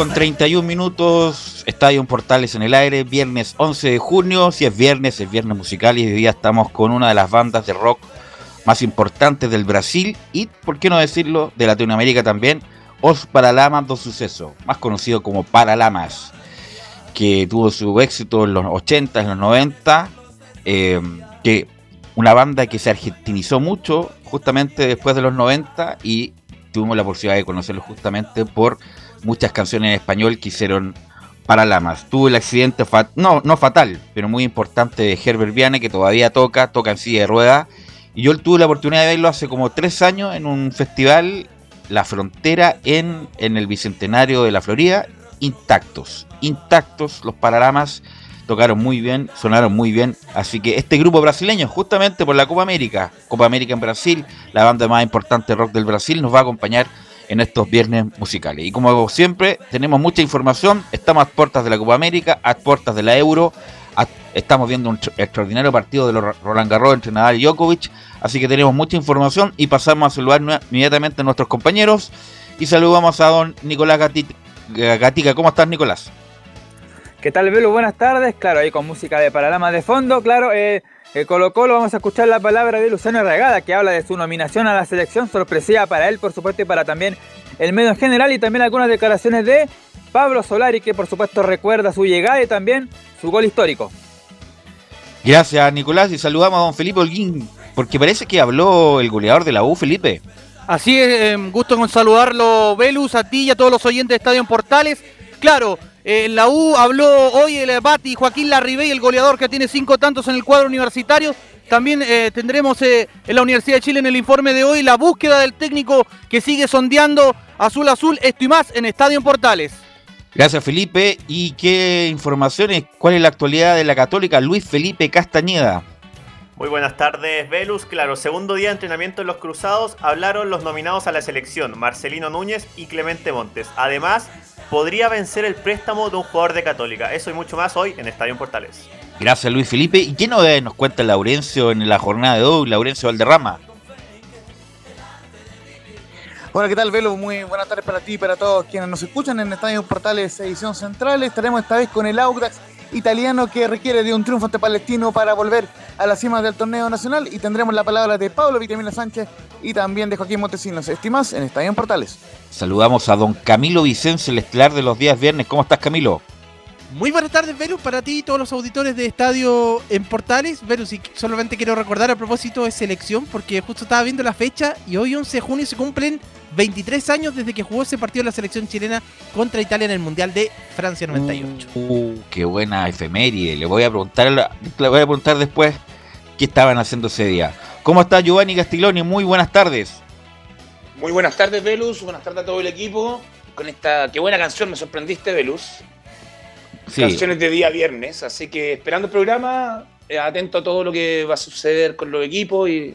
Con 31 minutos, Estadio Portales en el aire, viernes 11 de junio, si es viernes, es viernes musical y hoy día estamos con una de las bandas de rock más importantes del Brasil y, por qué no decirlo, de Latinoamérica también, Os Paralamas do Suceso, más conocido como Paralamas, que tuvo su éxito en los 80, en los 90, eh, que una banda que se argentinizó mucho justamente después de los 90 y tuvimos la posibilidad de conocerlo justamente por muchas canciones en español que hicieron para Lamas. Tuvo el accidente, no, no fatal, pero muy importante de Herbert Viane, que todavía toca, toca en silla de rueda. Y yo tuve la oportunidad de verlo hace como tres años en un festival, La Frontera, en, en el Bicentenario de la Florida, intactos, intactos los Paralamas tocaron muy bien, sonaron muy bien. Así que este grupo brasileño, justamente por la Copa América, Copa América en Brasil, la banda más importante rock del Brasil, nos va a acompañar en estos viernes musicales. Y como siempre, tenemos mucha información. Estamos a puertas de la Copa América, a puertas de la Euro. estamos viendo un extraordinario partido de los Roland Garros entre Nadal y Djokovic. Así que tenemos mucha información y pasamos a saludar inmediatamente a nuestros compañeros. Y saludamos a don Nicolás Gatica. ¿Cómo estás, Nicolás? ¿Qué tal, Velo? Buenas tardes. Claro, ahí con música de Paralama de fondo. Claro, eh, el Colo Colo vamos a escuchar la palabra de Luciano Regada que habla de su nominación a la selección sorpresiva para él, por supuesto, y para también el medio en general y también algunas declaraciones de Pablo Solari que por supuesto recuerda su llegada y también su gol histórico. Gracias Nicolás y saludamos a don Felipe Holguín porque parece que habló el goleador de la U, Felipe. Así es, em, gusto con saludarlo, Velus, a ti y a todos los oyentes de Estadio en Portales. Claro, eh, la U habló hoy el Bati Joaquín Larribey, el goleador que tiene cinco tantos en el cuadro universitario. También eh, tendremos eh, en la Universidad de Chile en el informe de hoy la búsqueda del técnico que sigue sondeando Azul Azul, esto y más en Estadio Portales. Gracias Felipe. ¿Y qué informaciones? ¿Cuál es la actualidad de la católica Luis Felipe Castañeda? Muy buenas tardes, Velus. Claro, segundo día de entrenamiento en los Cruzados, hablaron los nominados a la selección, Marcelino Núñez y Clemente Montes. Además, podría vencer el préstamo de un jugador de Católica. Eso y mucho más hoy en Estadio Portales. Gracias, Luis Felipe. ¿Y qué novedades nos cuenta Laurencio en la jornada de hoy, Laurencio Valderrama? Hola, ¿qué tal, Velo? Muy buenas tardes para ti y para todos quienes nos escuchan en Estadio Portales Edición Central. Estaremos esta vez con el Audax italiano que requiere de un triunfo ante Palestino para volver a la cima del torneo nacional y tendremos la palabra de Pablo Vitamina Sánchez y también de Joaquín Montesinos. Estimas en Estadio Portales. Saludamos a don Camilo Vicencio, el estelar de los días viernes. ¿Cómo estás, Camilo? Muy buenas tardes, Verus, para ti y todos los auditores de Estadio en Portales. Verus, y solamente quiero recordar a propósito de selección, porque justo estaba viendo la fecha y hoy 11 de junio se cumplen 23 años desde que jugó ese partido la selección chilena contra Italia en el Mundial de Francia 98. Uh, qué buena efeméride. Le voy a preguntar, le voy a preguntar después qué estaban haciendo ese día. ¿Cómo está Giovanni Castiglioni? Muy buenas tardes. Muy buenas tardes, Velus. Buenas tardes a todo el equipo. Con esta, qué buena canción me sorprendiste, Velus. Sí. Canciones de día viernes. Así que esperando el programa, eh, atento a todo lo que va a suceder con los equipos y,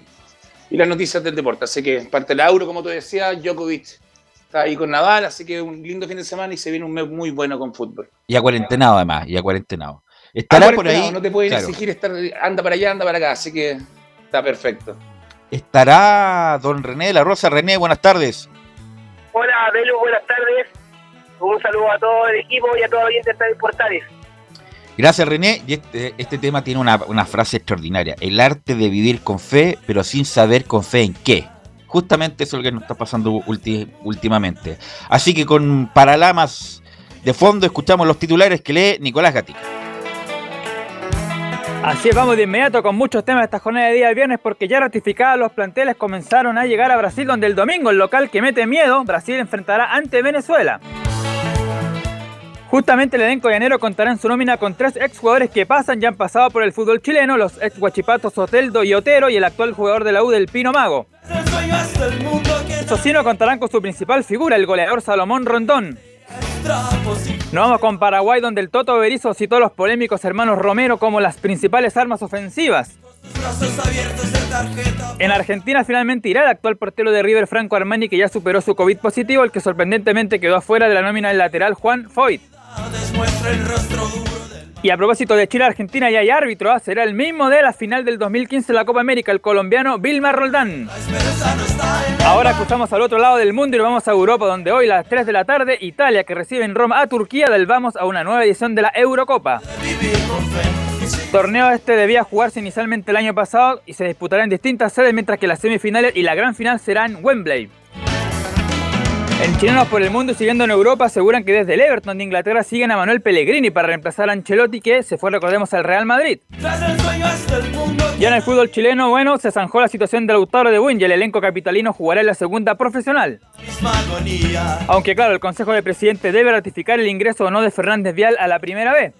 y las noticias del deporte. Así que parte del Euro, como tú decías, Djokovic está ahí con Nadal, así que un lindo fin de semana y se viene un mes muy bueno con fútbol. Y a cuarentenado además, y a cuarentenado. Estará por ahí. No te pueden claro. exigir estar, anda para allá, anda para acá, así que está perfecto. Estará don René de la Rosa. René, buenas tardes. Hola, Belu, buenas tardes. Un saludo a todo el equipo y a todos los oyentes de Estadio Portales. Gracias, René. Y este, este tema tiene una, una frase extraordinaria. El arte de vivir con fe, pero sin saber con fe en qué. Justamente eso es lo que nos está pasando ulti- últimamente. Así que con Paralamas de fondo escuchamos los titulares que lee Nicolás Gatica. Así es, vamos de inmediato con muchos temas de esta jornada de día del viernes porque ya ratificados los planteles comenzaron a llegar a Brasil donde el domingo el local que mete miedo, Brasil enfrentará ante Venezuela. Justamente el elenco llanero contará en su nómina con tres exjugadores que pasan y han pasado por el fútbol chileno, los ex guachipatos Soteldo y Otero y el actual jugador de la U del Pino Mago. Estos sí no contarán con su principal figura, el goleador Salomón Rondón. Nos vamos con Paraguay, donde el Toto Berizzo citó a los polémicos hermanos Romero como las principales armas ofensivas. En Argentina finalmente irá el actual portero de River Franco Armani que ya superó su COVID positivo, el que sorprendentemente quedó afuera de la nómina del lateral Juan Foyt. Y a propósito de Chile-Argentina, ya hay árbitro, ¿ah? será el mismo de la final del 2015 de la Copa América, el colombiano Vilmar Roldán. Ahora cruzamos al otro lado del mundo y nos vamos a Europa, donde hoy a las 3 de la tarde, Italia, que recibe en Roma a Turquía, del vamos a una nueva edición de la Eurocopa. Torneo este debía jugarse inicialmente el año pasado y se disputará en distintas sedes, mientras que las semifinales y la gran final será en Wembley. En Chilenos por el Mundo y siguiendo en Europa aseguran que desde el Everton de Inglaterra siguen a Manuel Pellegrini para reemplazar a Ancelotti que se fue, recordemos, al Real Madrid. Ya en el fútbol chileno, bueno, se zanjó la situación de Lautaro de Buin y el elenco capitalino jugará en la segunda profesional. Aunque claro, el Consejo de Presidente debe ratificar el ingreso o no de Fernández Vial a la primera vez.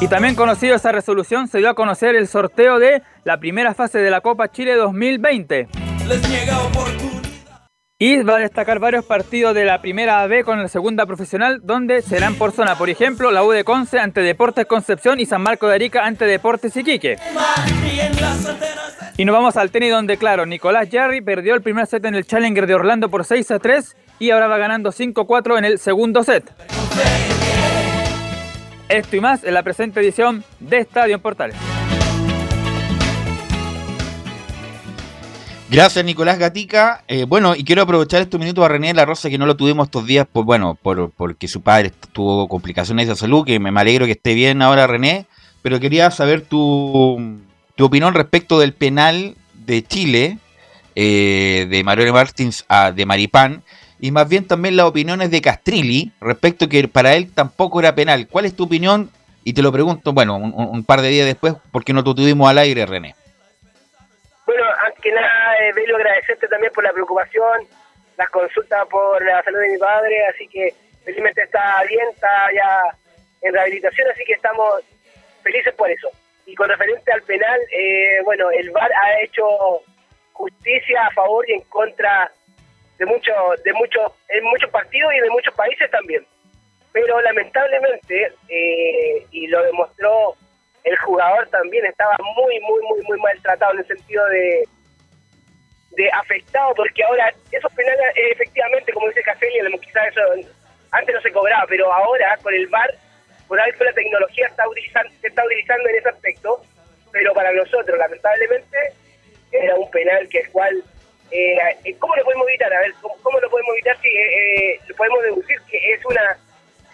Y también conocido esa resolución, se dio a conocer el sorteo de la primera fase de la Copa Chile 2020. Y va a destacar varios partidos de la primera B con la segunda profesional, donde serán por zona. Por ejemplo, la U de Conce ante Deportes Concepción y San Marco de Arica ante Deportes Iquique. Y nos vamos al tenis, donde, claro, Nicolás Jarry perdió el primer set en el Challenger de Orlando por 6 a 3 y ahora va ganando 5-4 en el segundo set. Esto y más en la presente edición de Estadio Portales. Gracias, Nicolás Gatica. Eh, bueno, y quiero aprovechar estos minutos a René la Rosa, que no lo tuvimos estos días, por, bueno, por, porque su padre tuvo complicaciones de salud, que me, alegro que esté bien ahora, René. Pero quería saber tu, opinión respecto del penal de Chile, eh, de Mario Martins a de Maripán, y más bien también las opiniones de Castrilli respecto que para él tampoco era penal. ¿Cuál es tu opinión? Y te lo pregunto, bueno, un, un par de días después, porque no te tuvimos al aire, René. Bueno, antes que nada, eh, agradecerte también por la preocupación, las consultas por la salud de mi padre, así que felizmente está bien, está ya en rehabilitación, así que estamos felices por eso. Y con referente al penal, eh, bueno, el VAR ha hecho justicia a favor y en contra de muchos, de muchos, en muchos partidos y de muchos países también. Pero lamentablemente, eh, y lo demostró el jugador también estaba muy, muy, muy, muy maltratado en el sentido de, de afectado, porque ahora esos penales, eh, efectivamente, como dice Caselli, quizás eso antes no se cobraba, pero ahora con el VAR, por algo la tecnología está utilizando, se está utilizando en ese aspecto, pero para nosotros, lamentablemente, era un penal que el cual, eh, ¿cómo lo podemos evitar? A ver, ¿cómo, lo podemos evitar si eh, lo podemos deducir que es una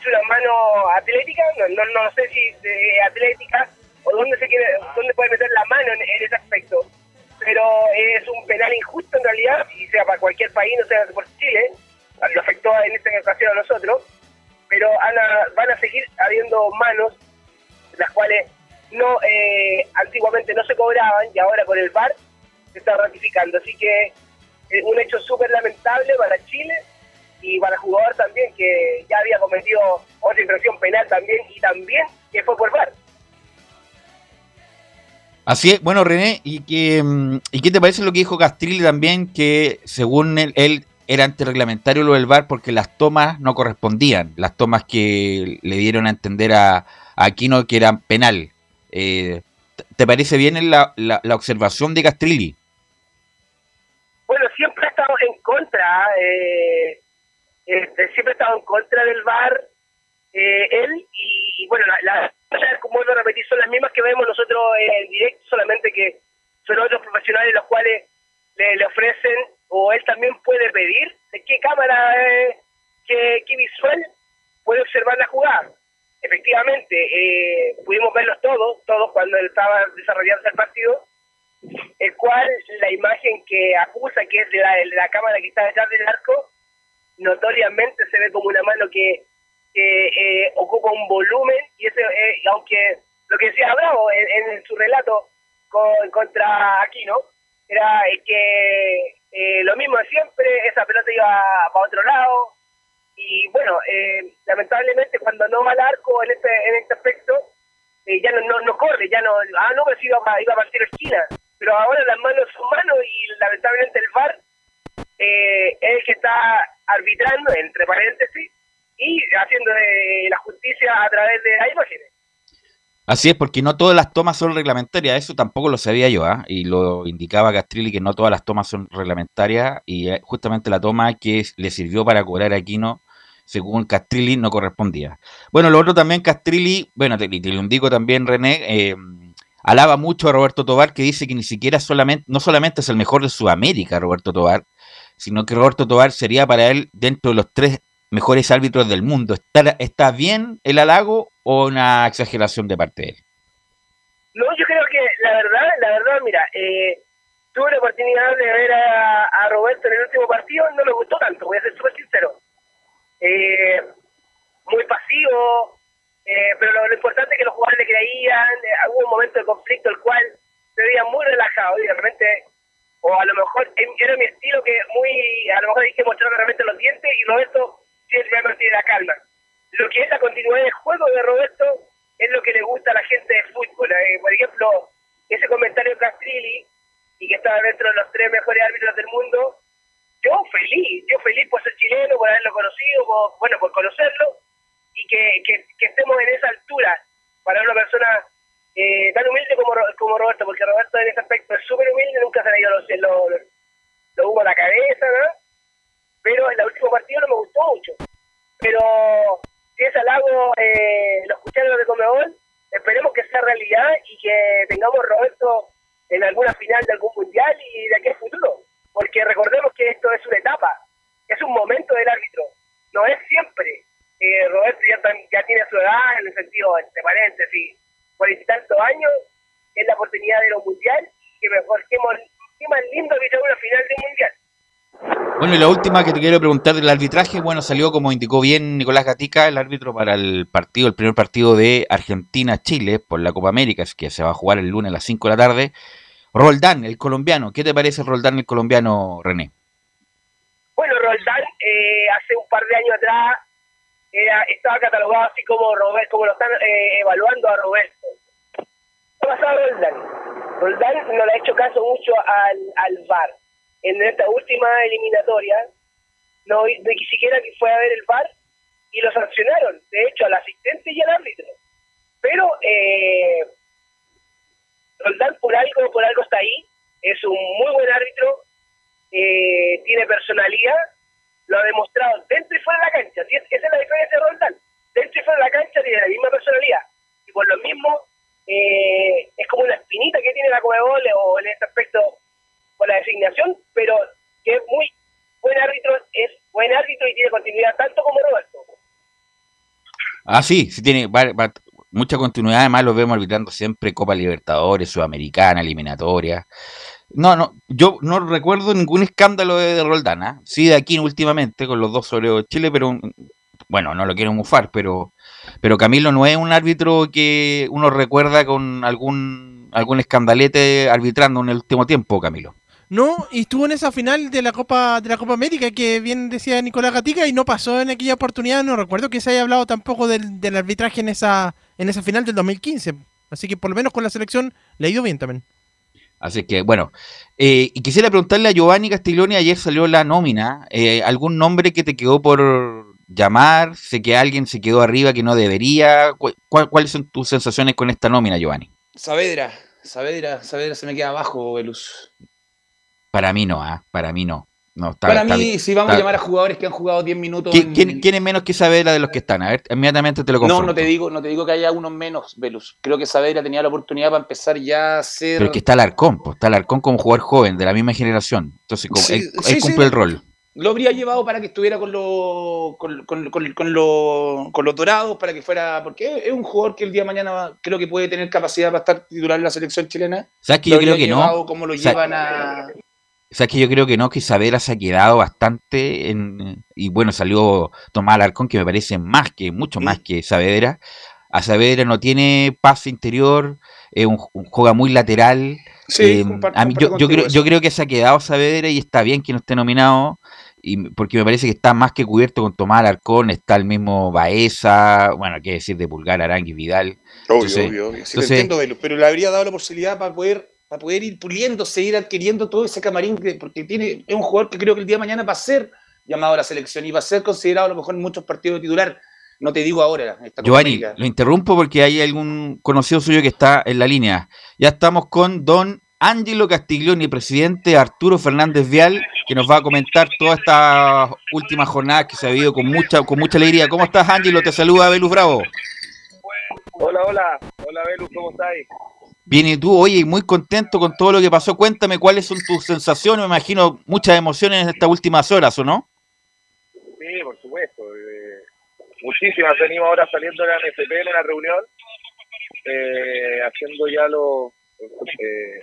es una mano atlética? No, no, no sé si eh, atlética o dónde se quiere, dónde puede meter la mano en, ese aspecto. Pero es un penal injusto en realidad, y sea para cualquier país, no sea por Chile, lo afectó en esta ocasión a nosotros, pero van a seguir habiendo manos, las cuales no eh, antiguamente no se cobraban y ahora con el VAR se está ratificando. Así que es un hecho súper lamentable para Chile y para el jugador también, que ya había cometido otra infracción penal también y también que fue por VAR. Así es, bueno René, ¿y qué, mm, ¿y qué te parece lo que dijo Castrilli también? Que según él, él era antirreglamentario lo del VAR porque las tomas no correspondían, las tomas que le dieron a entender a, Aquino que eran penal. Eh, ¿Te parece bien la, la, observación de Castrilli? Bueno, siempre ha estado en contra, eh, este, siempre ha estado en contra del VAR, eh, él, y bueno, las la, como vuelvo a repetir, son las mismas que vemos nosotros en directo, solamente que son otros profesionales los cuales le, ofrecen o él también puede pedir qué cámara, eh, qué, visual puede observar la jugada. Efectivamente, eh, pudimos verlos todos, todos cuando él estaba desarrollando el partido, el cual la imagen que acusa, que es de la, la cámara que está detrás del arco, notoriamente se ve como una mano que, eh, ocupa un volumen y ese, eh, aunque lo que decía Bravo en, en su relato con, contra Aquino, era que eh, lo mismo de siempre, esa pelota iba para otro lado. Y bueno, eh, lamentablemente cuando no va al arco en este, en este aspecto, eh, ya no, no, corre, ya no, ah, no, pues iba, iba a partir esquina. Pero ahora las manos son manos y lamentablemente el VAR es el que está arbitrando, entre paréntesis, y haciendo la justicia a través de las imágenes. Así es, porque no todas las tomas son reglamentarias, eso tampoco lo sabía yo, ¿ah? y lo indicaba Castrilli que no todas las tomas son reglamentarias, y eh, justamente la toma que le sirvió para cobrar a Aquino, según Castrilli, no correspondía. Bueno, lo otro también, Castrilli, bueno, te, lo indico también, René, eh, alaba mucho a Roberto Tobar, que dice que ni siquiera solamente, no solamente es el mejor de Sudamérica, Roberto Tobar, sino que Roberto Tobar sería para él dentro de los tres mejores árbitros del mundo. ¿Está, está bien el halago o una exageración de parte de él? No, yo creo que la verdad, la verdad, mira, eh, tuve la oportunidad de ver a, Roberto en el último partido, no me gustó tanto, voy a ser súper sincero. Eh, muy pasivo, eh, pero lo, importante es que los jugadores le creían, hubo un momento de conflicto el cual se veía muy relajado y de repente, o a lo mejor era mi estilo que muy, a lo mejor que mostrar realmente los dientes y Roberto siempre mantiene la calma lo que es la continuidad del juego de Roberto es lo que le gusta a la gente de fútbol. Eh, por ejemplo, ese comentario de Castrilli, y que estaba dentro de los tres mejores árbitros del mundo, yo feliz, yo feliz por ser chileno, por haberlo conocido, bueno, por conocerlo, y que, estemos en esa altura para una persona eh, tan humilde como, Roberto, porque Roberto en ese aspecto es súper humilde, nunca se le dio los, los, los hubo a la cabeza, ¿no? Pero en el último partido no me gustó mucho. Pero si es halago eh, los cucharos de Comebol, esperemos que sea realidad y que tengamos Roberto en alguna final de algún mundial y de aquí futuro. Porque recordemos que esto es una etapa, es un momento del árbitro, no es siempre. Eh, Roberto ya, tiene su edad, en el sentido, entre paréntesis, cuarenta y tantos años, es la oportunidad de los mundial y que mejor, qué más lindo que una final de mundial. Bueno, y la última que te quiero preguntar del arbitraje, bueno, salió como indicó bien Nicolás Gatica, el árbitro para el partido, el primer partido de Argentina-Chile por la Copa América, que se va a jugar el lunes a las 5 de la tarde. Roldán, el colombiano, ¿qué te parece Roldán, el colombiano, René? Bueno, Roldán, eh, hace un par de años atrás estaba catalogado así como Robert, como lo están eh, evaluando a Roberto. ¿Qué ha Roldán? Roldán no le ha hecho caso mucho al, al VAR en esta última eliminatoria, no, ni siquiera fue a ver el VAR y lo sancionaron, de hecho, al asistente y al árbitro. Pero eh, Roldán por algo, por algo está ahí, es un muy buen árbitro, eh, tiene personalidad, lo ha demostrado dentro y fuera de la cancha. Esa es la diferencia de Roldán. Dentro y fuera de la cancha tiene la misma personalidad. Y por lo mismo, eh, es como una espinita que tiene la Comebol o en este aspecto la designación, pero que es muy buen árbitro, es buen árbitro y tiene continuidad tanto como Roberto. Ah, sí, sí tiene mucha continuidad, además lo vemos arbitrando siempre Copa Libertadores, Sudamericana, eliminatoria. No, no, yo no recuerdo ningún escándalo de, Roldana, sí de aquí últimamente con los dos sobre Chile, pero bueno, no lo quiero mufar, pero, pero Camilo no es un árbitro que uno recuerda con algún, algún escandalete arbitrando en el último tiempo, Camilo. No, y estuvo en esa final de la Copa de la Copa América que bien decía Nicolás Gatica y no pasó en aquella oportunidad. No recuerdo que se haya hablado tampoco del, del arbitraje en esa en esa final del 2015. Así que por lo menos con la selección le ha ido bien también. Así que, bueno, eh, y quisiera preguntarle a Giovanni Castiglioni, ayer salió la nómina, eh, ¿algún nombre que te quedó por llamar? Sé que alguien se quedó arriba que no debería. ¿Cuáles son tus sensaciones con esta nómina, Giovanni? Saavedra, Saavedra, Saavedra se me queda abajo, Velus. Para mí no, ¿ah? para mí no. no para mí, si vamos a llamar a jugadores que han jugado 10 minutos. ¿Quién, es menos que Saavedra de los que están? A ver, inmediatamente te lo confirmo. No, no te digo, no te digo que haya uno menos, Velus. Creo que Saavedra tenía la oportunidad para empezar ya a ser. Pero es que está Alarcón, pues, está Alarcón como jugador joven, de la misma generación. Entonces, como él, cumple el rol. Lo habría llevado para que estuviera con, lo, con, con, con, con, los dorados, para que fuera. Porque es un jugador que el día de mañana creo que puede tener capacidad para estar titular en la selección chilena. ¿Sabes que yo creo que no? Como lo llevan a o sea, que yo creo que no, que Saavedra se ha quedado bastante en, y bueno, salió Tomás Alarcón, que me parece más que, mucho más que Saavedra. A Saavedra no tiene pase interior, es un, juega muy lateral. Sí, eh, a mí, yo, yo, creo, yo creo que se ha quedado Saavedra y está bien que no esté nominado, y porque me parece que está más que cubierto con Tomás Alarcón, está el mismo Baeza, bueno, qué decir de Pulgar, Arangui, Vidal. Obvio, obvio, obvio. Sí, entiendo, pero le habría dado la posibilidad para poder para poder ir puliéndose, ir adquiriendo todo ese camarín, porque tiene, es un jugador que creo que el día de mañana va a ser llamado a la selección y va a ser considerado a lo mejor en muchos partidos de titular. No te digo ahora. Giovanni, lo interrumpo porque hay algún conocido suyo que está en la línea. Ya estamos con don Ángelo Castiglioni, presidente Arturo Fernández Vial, que nos va a comentar toda esta última jornada que se ha vivido con mucha, con mucha alegría. ¿Cómo estás, Ángelo? Te saluda Belus Bravo. Hola, hola. Hola, Belus, ¿cómo estás? Bien, y tú, oye, muy contento con todo lo que pasó. Cuéntame cuáles son tus sensaciones. Me imagino muchas emociones en estas últimas horas, ¿o no? Sí, por supuesto. Eh, muchísimas. Venimos ahora saliendo de la NFP en una reunión, eh, haciendo ya los. Eh,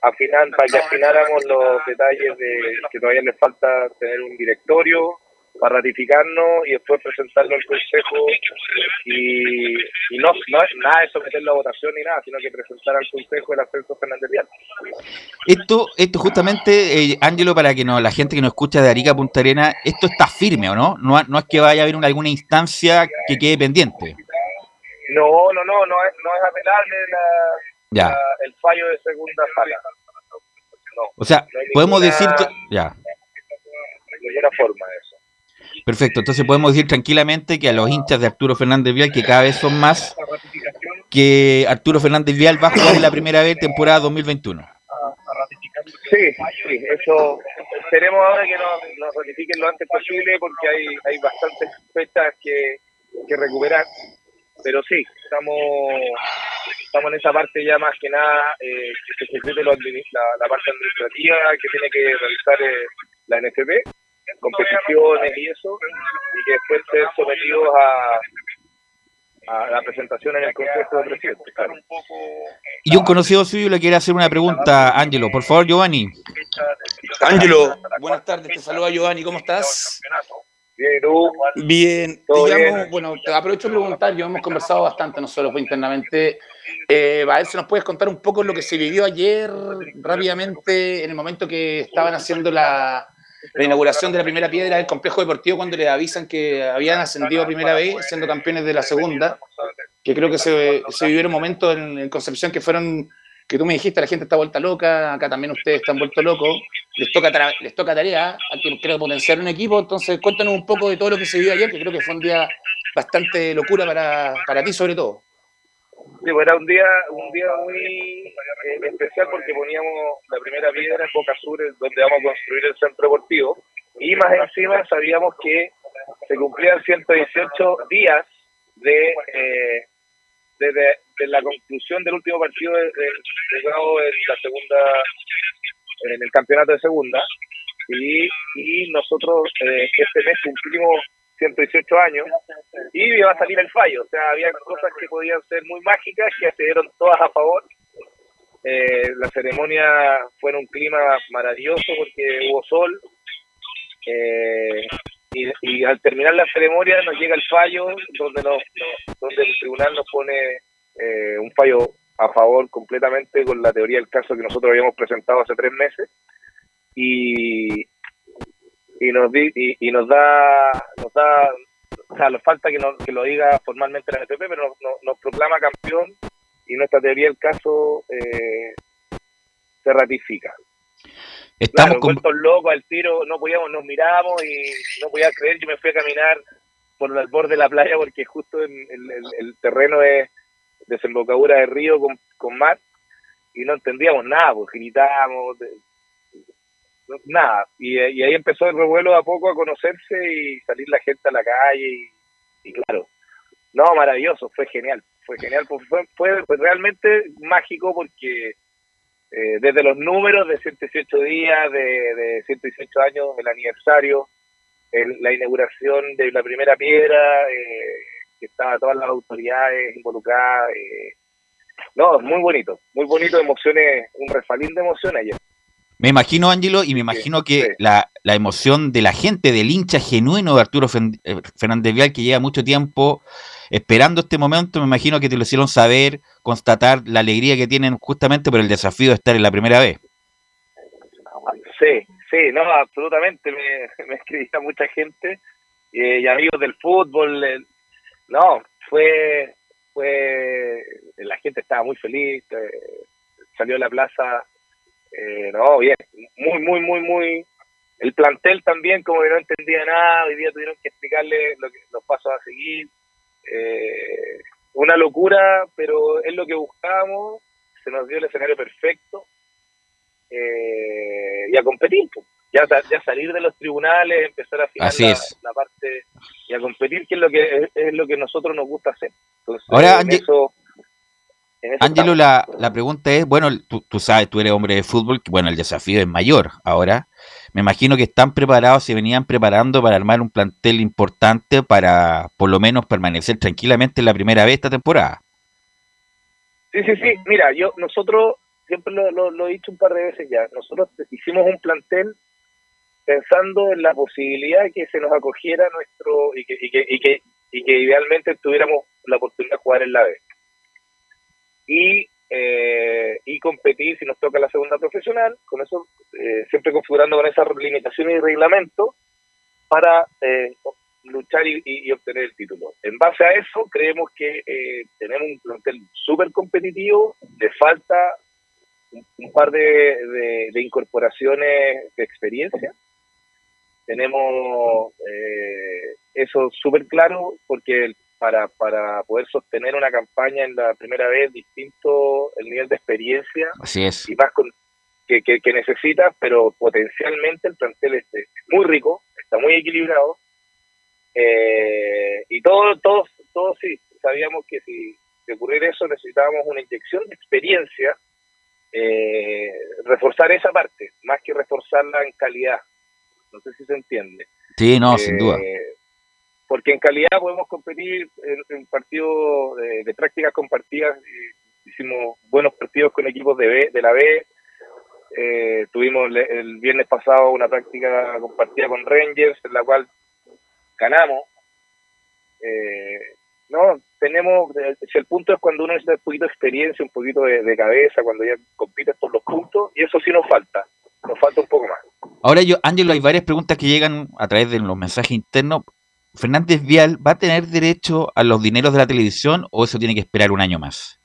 afinar, para que afináramos los detalles de que todavía le falta tener un directorio, para ratificarnos y después presentarlo al Consejo y, no, no es nada de someterlo a votación ni nada, sino que presentar al Consejo el ascenso Fernández Vial. Esto, esto justamente, eh, Ángelo, para que no, la gente que nos escucha de Arica Punta Arena, esto está firme, ¿o no? No, no es que vaya a haber alguna instancia que quede pendiente. No, no, no, no es, no es apelable la, el fallo de segunda sala. No, o sea, podemos decir que... Ya. De ninguna forma eso. Perfecto, entonces podemos decir tranquilamente que a los hinchas de Arturo Fernández Vial, que cada vez son más, que Arturo Fernández Vial va a jugar la primera vez temporada 2021. Sí, sí, eso esperemos ahora que nos, nos ratifiquen lo antes posible porque hay, hay bastantes fechas que, que recuperar, pero sí, estamos estamos en esa parte ya más que nada eh, que se concrete la, la, parte administrativa que tiene que realizar eh, la NFP competiciones y eso, y que después ser sometidos a, a la presentación en el Consejo de Presidentes. Y un conocido suyo le quiere hacer una pregunta, Ángelo. Por favor, Giovanni. Ángelo, buenas tardes, te saluda Giovanni, ¿cómo estás? Bien, ¿tú? Bien, digamos, bueno, te aprovecho de preguntar, yo hemos conversado bastante nosotros internamente. Eh, a ver si nos puedes contar un poco lo que se vivió ayer rápidamente en el momento que estaban haciendo la, la inauguración de la primera piedra del complejo deportivo cuando le avisan que habían ascendido a primera vez, siendo campeones de la segunda, que creo que se, se vivieron momentos en, Concepción que fueron, que tú me dijiste, la gente está vuelta loca, acá también ustedes están vueltos locos, les toca, les toca tarea, hay que creo potenciar un equipo, entonces cuéntanos un poco de todo lo que se vivió ayer, que creo que fue un día bastante locura para, para ti sobre todo. Sí, era un día, un día muy eh, especial porque poníamos la primera piedra en Boca Sur, donde vamos a construir el centro deportivo, y más encima sabíamos que se cumplían 118 días de eh, desde de la conclusión del último partido de, de, en la segunda en el campeonato de segunda y, y nosotros eh, este mes cumplimos 118 años, y iba a salir el fallo. O sea, había cosas que podían ser muy mágicas que se dieron todas a favor. Eh, la ceremonia fue en un clima maravilloso porque hubo sol. Eh, y, y al terminar la ceremonia nos llega el fallo donde, nos, donde el tribunal nos pone eh, un fallo a favor completamente con la teoría del caso que nosotros habíamos presentado hace tres meses y, y nos di- y, y nos da nos da o sea, nos falta que, nos- que lo diga formalmente la NFP, pero nos, nos- nos proclama campeón y nuestra teoría del caso eh, se ratifica. Estamos Claro, con... locos al tiro, no podíamos, nos miramos y no podía creer, yo me fui a caminar por el borde de la playa porque justo en, el, el terreno es desembocadura de río con, con mar y no entendíamos nada, pues gritábamos, nada. Y, y ahí empezó el revuelo a poco a conocerse y salir la gente a la calle y, claro, no, maravilloso, fue genial, fue genial, fue, fue, realmente mágico porque eh, desde los números de 118 días, de, de 118 años, el aniversario, el- la inauguración de la primera piedra, eh, que estaban todas las autoridades involucradas. eh. no, muy bonito, muy bonito, emociones, un refalín de emociones ayer. Me imagino, Ángelo, y me imagino que la, la emoción de la gente, del hincha genuino de Arturo eh, Fernández Vial, que lleva mucho tiempo esperando este momento, me imagino que te lo hicieron saber, constatar la alegría que tienen justamente por el desafío de estar en la primera vez. Sí, sí, no, absolutamente, me, me escribía mucha gente eh, y amigos del fútbol, eh, no, fue, fue, la gente estaba muy feliz, eh, salió a la plaza, eh, no, bien, muy, muy, muy, muy, el plantel también como que no entendía nada, hoy día tuvieron que explicarle lo que, los pasos a seguir, eh, una locura, pero es lo que buscábamos, se nos dio el escenario perfecto, eh, y a competir, pues. ya, ya salir de los tribunales, empezar a Así la, es. la parte y a competir, que es lo que es, es lo que nosotros nos gusta hacer. Entonces, Ahora, en eso Ángelo, la, la pregunta es, bueno, tú, tú sabes, tú eres hombre de fútbol, que bueno, el desafío es mayor ahora. Me imagino que están preparados, se venían preparando para armar un plantel importante para por lo menos permanecer tranquilamente en la primera vez esta temporada. Sí, sí, sí. Mira, yo nosotros siempre lo, lo- lo he dicho un par de veces ya. Nosotros hicimos un plantel pensando en la posibilidad de que se nos acogiera nuestro y que y que y que, y que idealmente tuviéramos la oportunidad de jugar en la B y eh, y competir si nos toca la segunda profesional. Con eso eh, siempre configurando con esas limitaciones y reglamentos para eh, luchar y, obtener el título. En base a eso, creemos que eh, tenemos un plantel súper competitivo, le falta un, par de incorporaciones de experiencia. Tenemos eh, eso súper claro porque el- para, para poder sostener una campaña en la primera vez distinto el nivel de experiencia Así es. y más con, que, que, que necesitas, pero potencialmente el plantel es es muy rico, está muy equilibrado. eh, y todos, todos, todos sí, sabíamos que si de ocurrir eso necesitábamos una inyección de experiencia, eh, reforzar esa parte, más que reforzarla en calidad. No sé si se entiende. Sí, no, sin Eh, duda. Porque en calidad podemos competir en, partidos de, prácticas compartidas. eh, hicimos buenos partidos con equipos de, B, de la B. Eh, tuvimos el viernes pasado una práctica compartida con Rangers, en la cual ganamos. Eh, no, tenemos, eh, si el punto es cuando uno necesita un poquito de experiencia, un poquito de, de cabeza, cuando ya compites por los puntos, y eso sí nos falta, nos falta un poco más. Ahora, yo, Ángelo, hay varias preguntas que llegan a través de los mensajes internos. ¿Fernández Vial va a tener derecho a los dineros de la televisión o eso tiene que esperar un año más?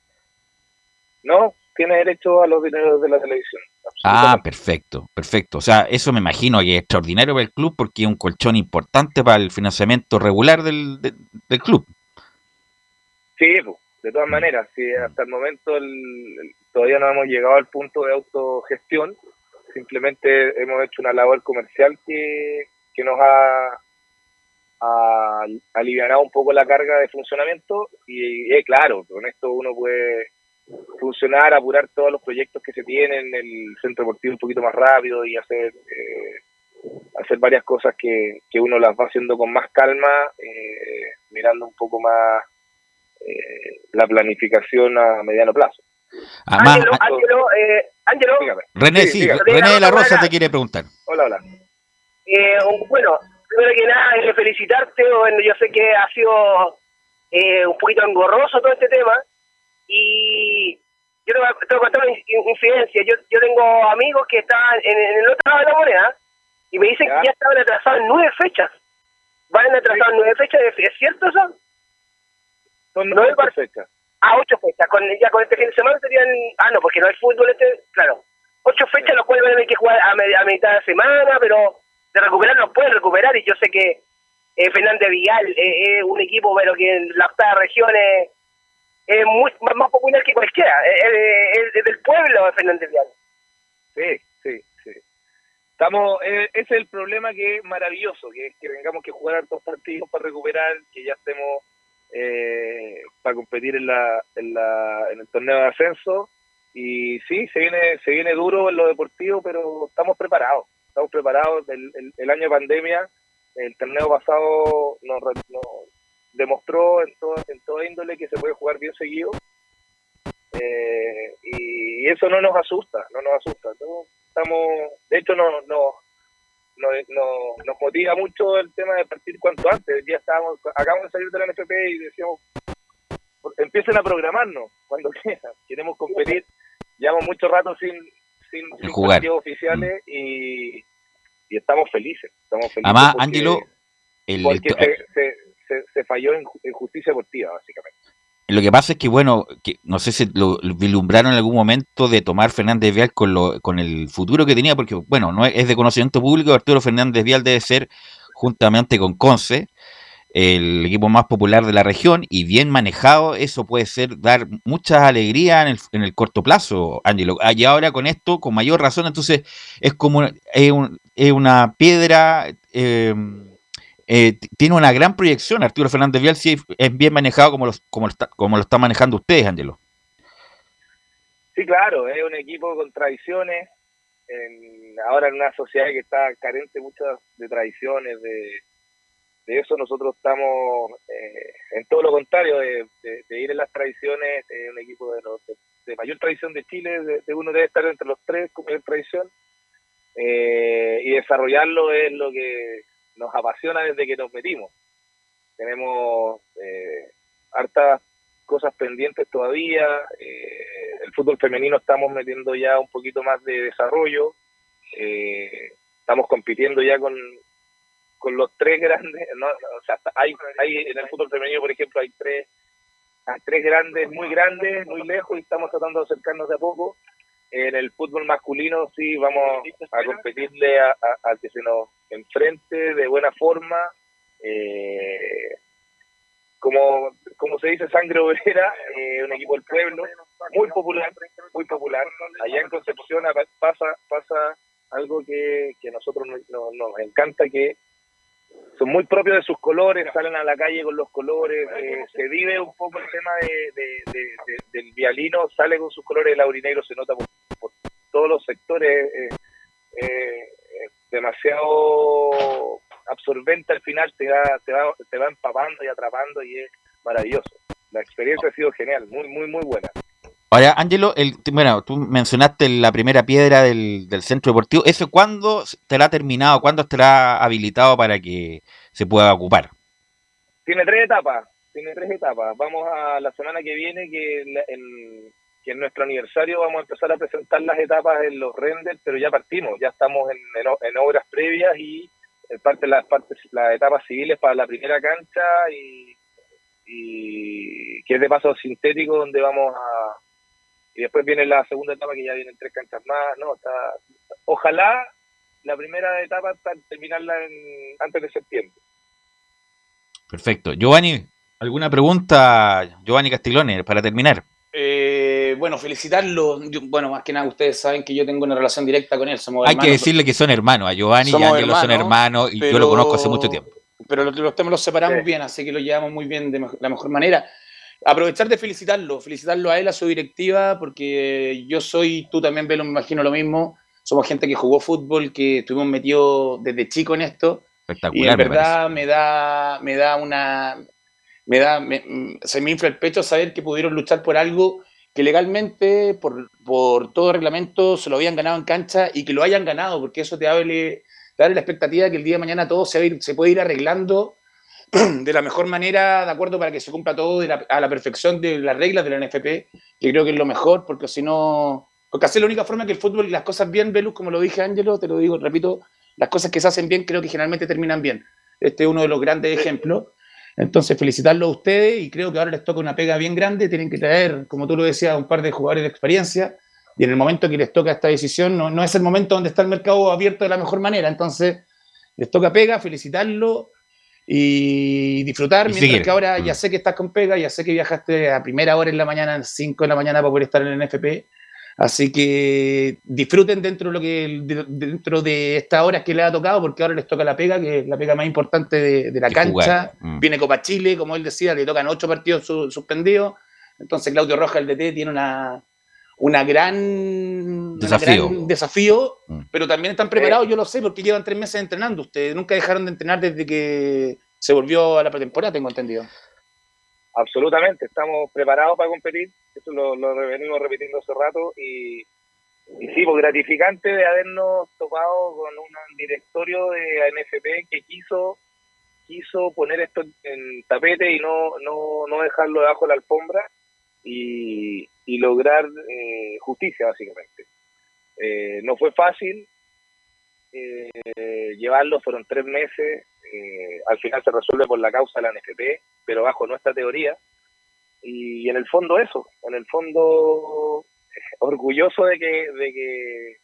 No, tiene derecho a los dineros de la televisión. Ah, perfecto, perfecto. O sea, eso me imagino que es extraordinario para el club porque es un colchón importante para el financiamiento regular del, de- del club. Sí, de todas maneras, sí, hasta el momento el- el- todavía no hemos llegado al punto de autogestión, simplemente hemos hecho una labor comercial que, que nos ha, ha alivianado un poco la carga de funcionamiento y, eh, claro, con esto uno puede funcionar, apurar todos los proyectos que se tienen, el centro deportivo un poquito más rápido y hacer eh, hacer varias cosas que, que uno las va haciendo con más calma, eh, mirando un poco más eh, la planificación a mediano plazo. Además, Ángelo, a- Ángelo, eh, Ángelo, René, Sí. René de la Rosa hola. te quiere preguntar. Hola, hola. eh, bueno, primero que nada, quiero felicitarte. Bueno, yo sé que ha sido eh, un poquito engorroso todo este tema. Y yo te voy a, contar una incidencia. Yo, yo tengo amigos que estaban en, en el otro lado de la moneda y me dicen Ya. que ya estaban atrasados en nueve fechas. Van atrasados en nueve fechas. ¿Es cierto eso? Son nueve fechas. A ocho fechas. Con, ya con este fin de semana serían. Ah, no, porque no hay fútbol este. Claro. Ocho fechas, los cuales van a tener que jugar a, me- a mitad de semana, pero de recuperar los pueden recuperar. Y yo sé que eh, Fernández Vial eh, es un equipo, pero que en la octava región es, es muy, más, popular que cualquiera. Es, es- es del pueblo de Fernández Vial. Sí, sí, sí. Estamos, eh, ese es el problema que es maravilloso, que, que tengamos que jugar hartos partidos para recuperar, que ya estemos eh, para competir en la, en la en el torneo de ascenso y sí se viene se viene duro en lo deportivo pero estamos preparados estamos preparados el, el, el año de pandemia el torneo pasado nos, nos demostró en todo, en toda índole que se puede jugar bien seguido. Eh, y eso no nos asusta no nos asusta ¿no? estamos de hecho no, no, no, no- nos motiva mucho el tema de partir cuanto antes. Ya estábamos acabamos de salir de la NFP y decíamos empiecen a programarnos cuando quieran. Queremos competir. Llevamos mucho rato sin sin, sin jugar. partidos oficiales y, y estamos felices estamos felices Además, Ángelo, el- porque se, se, se, se falló en, en justicia deportiva básicamente. Lo que pasa es que, bueno, que no sé si lo, lo vislumbraron en algún momento de tomar Fernández Vial con, lo, con el futuro que tenía, porque, bueno, no es, es de conocimiento público, Arturo Fernández Vial debe ser, juntamente con Conce, el equipo más popular de la región y bien manejado, eso puede ser dar mucha alegría en el, en el corto plazo, Ángelo. Ah, Y ahora con esto, con mayor razón, entonces es como es, un- es una piedra, eh, eh, tiene una gran proyección Arturo Fernández Vial si es bien manejado como, los, como, lo está, como lo están manejando ustedes, Ángelo. Sí, claro, es un equipo con tradiciones, en- ahora en una sociedad que está carente muchas de tradiciones, de, de eso nosotros estamos eh, en todo lo contrario, de, ir en las tradiciones, es un equipo de, los- de, mayor tradición de Chile, de, de uno debe estar entre los tres con mayor tradición, eh, y desarrollarlo es lo que nos apasiona desde que nos metimos. Tenemos eh, hartas cosas pendientes todavía. eh, el fútbol femenino estamos metiendo ya un poquito más de desarrollo. eh, estamos compitiendo ya con, con los tres grandes. ¿no? O sea, hay, hay en el fútbol femenino, por ejemplo, hay tres, hay tres grandes, muy grandes, muy lejos, y estamos tratando de acercarnos de a poco. En el fútbol masculino sí vamos a competirle a- a- que se nos enfrente de buena forma. Eh, como, como se dice, sangre obrera, eh, un equipo del pueblo, muy popular, muy popular. Allá en Concepción pasa pasa algo que, que a nosotros nos, nos- nos encanta, que son muy propios de sus colores, salen a la calle con los colores, eh, se vive un poco el tema de, de- de- de- del vialino, sale con sus colores, el aurinegro se nota por, todos los sectores, eh, eh, demasiado absorbente al final, te va, te, va, te va empapando y atrapando y es maravilloso. La experiencia ha sido genial, muy, muy, muy buena. Ahora, Ángelo, el, bueno, tú mencionaste la primera piedra del, del centro deportivo. ¿Eso cuándo estará terminado? ¿Cuándo estará habilitado para que se pueda ocupar? Tiene tres etapas, tiene tres etapas. Vamos a la semana que viene, que en, que en nuestro aniversario vamos a empezar a presentar las etapas en los renders, pero ya partimos, ya estamos en, en, obras previas y en parte las partes, las etapas civiles para la primera cancha y, y que es de paso sintético donde vamos a y después viene la segunda etapa que ya vienen tres canchas más, no, está ojalá la primera etapa terminarla en, antes de septiembre. Perfecto. Giovanni, ¿alguna pregunta, Giovanni Castiglione, para terminar? Eh, bueno, felicitarlo. Yo- bueno, más que nada, ustedes saben que yo tengo una relación directa con él. Somos Hay que hermanos, decirle que son hermanos, a Giovanni y Somos Ángelo son hermanos, hermanos y yo lo conozco hace mucho tiempo. Pero los, los temas los separamos Sí. bien, así que lo llevamos muy bien de la mejor manera. Aprovechar de felicitarlo, felicitarlo a él, a su directiva, porque yo soy, tú también, Velo, me imagino lo mismo. Somos gente que jugó fútbol, que estuvimos metidos desde chico en esto. Y Espectacular, en me verdad me da, me da una, me da, me- se me infla el pecho saber que pudieron luchar por algo que legalmente, por, por todo reglamento, se lo habían ganado en cancha y que lo hayan ganado, porque eso te habla, dar la expectativa de que el día de mañana todo se, va a ir- se puede ir arreglando de la mejor manera, de acuerdo, para que se cumpla todo de la- a la perfección de las reglas de la NFP, que creo que es lo mejor, porque si no, porque así es la única forma que el fútbol y las cosas bien, Velus, como lo dije Ángelo, te lo digo, repito, las cosas que se hacen bien creo que generalmente terminan bien. Este es uno de los grandes ejemplos. Entonces, felicitarlo a ustedes y creo que ahora les toca una pega bien grande. Tienen que traer, como tú lo decías, un par de jugadores de experiencia. Y en el momento que les toca esta decisión, no, no es el momento donde está el mercado abierto de la mejor manera. Entonces, les toca pega, felicitarlo y disfrutar. Y mientras seguir. que ahora ya Mm. sé que estás con pega, ya sé que viajaste a primera hora en la mañana, a 5 de la mañana para poder estar en el NFP. Así que disfruten dentro de lo que de- dentro de estas horas que les ha tocado, porque ahora les toca la pega, que es la pega más importante de, de la De cancha. Mm. Viene Copa Chile, como él decía, le tocan ocho partidos su- suspendidos. Entonces Claudio Roja, el DT, tiene una, una gran una Desafío. gran desafío, Mm. pero también están preparados, yo lo sé, porque llevan tres meses entrenando. Ustedes nunca dejaron de entrenar desde que se volvió a la pretemporada, tengo entendido. Absolutamente, estamos preparados para competir, eso lo, lo venimos repitiendo hace rato y, y sí, pues gratificante de habernos topado con un directorio de ANFP que quiso quiso poner esto en tapete y no, no, no dejarlo debajo de la alfombra y, y lograr eh, justicia básicamente. Eh, no fue fácil eh, llevarlo, fueron tres meses, eh, al final se resuelve por la causa de la NFP, pero bajo nuestra teoría. Y en el fondo eso, en el fondo orgulloso de que, de que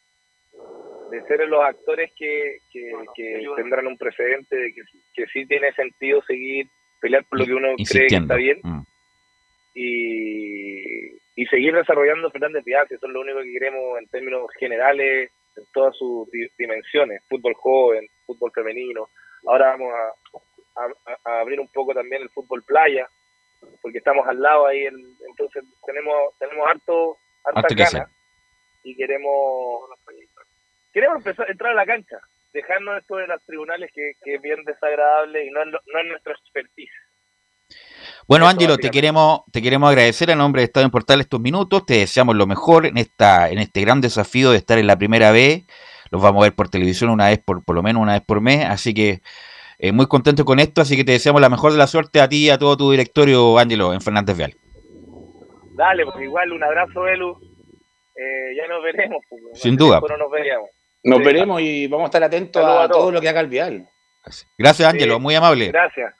de ser los actores que, que, que tendrán un precedente, de que, que sí tiene sentido seguir, pelear por lo que uno cree que está bien Mm. y, y seguir desarrollando Fernández Vial, que eso es lo único que queremos en términos generales, en todas sus di- dimensiones, fútbol joven, fútbol femenino. Ahora vamos a, a- a abrir un poco también el fútbol playa, porque estamos al lado ahí, en- entonces tenemos tenemos harto, harta Harto que gana y queremos queremos empezar entrar a la cancha, dejarnos esto de los tribunales que, que es bien desagradable y no no es nuestra expertise. Bueno, Ángelo, te queremos, te queremos agradecer a nombre de Estado en Portal estos minutos. Te deseamos lo mejor en esta, en este gran desafío de estar en la primera vez. Los vamos a ver por televisión una vez por, por lo menos una vez por mes. Así que eh, muy contento con esto. Así que te deseamos la mejor de la suerte a ti y a todo tu directorio, Ángelo, en Fernández Vial. Dale, pues igual un abrazo, Elu. Eh, ya nos veremos. pues, Sin duda. No nos veríamos. Nos Sí. veremos y vamos a estar atentos a todo lo que haga el Vial. Gracias, Ángelo, Sí. muy amable. Gracias.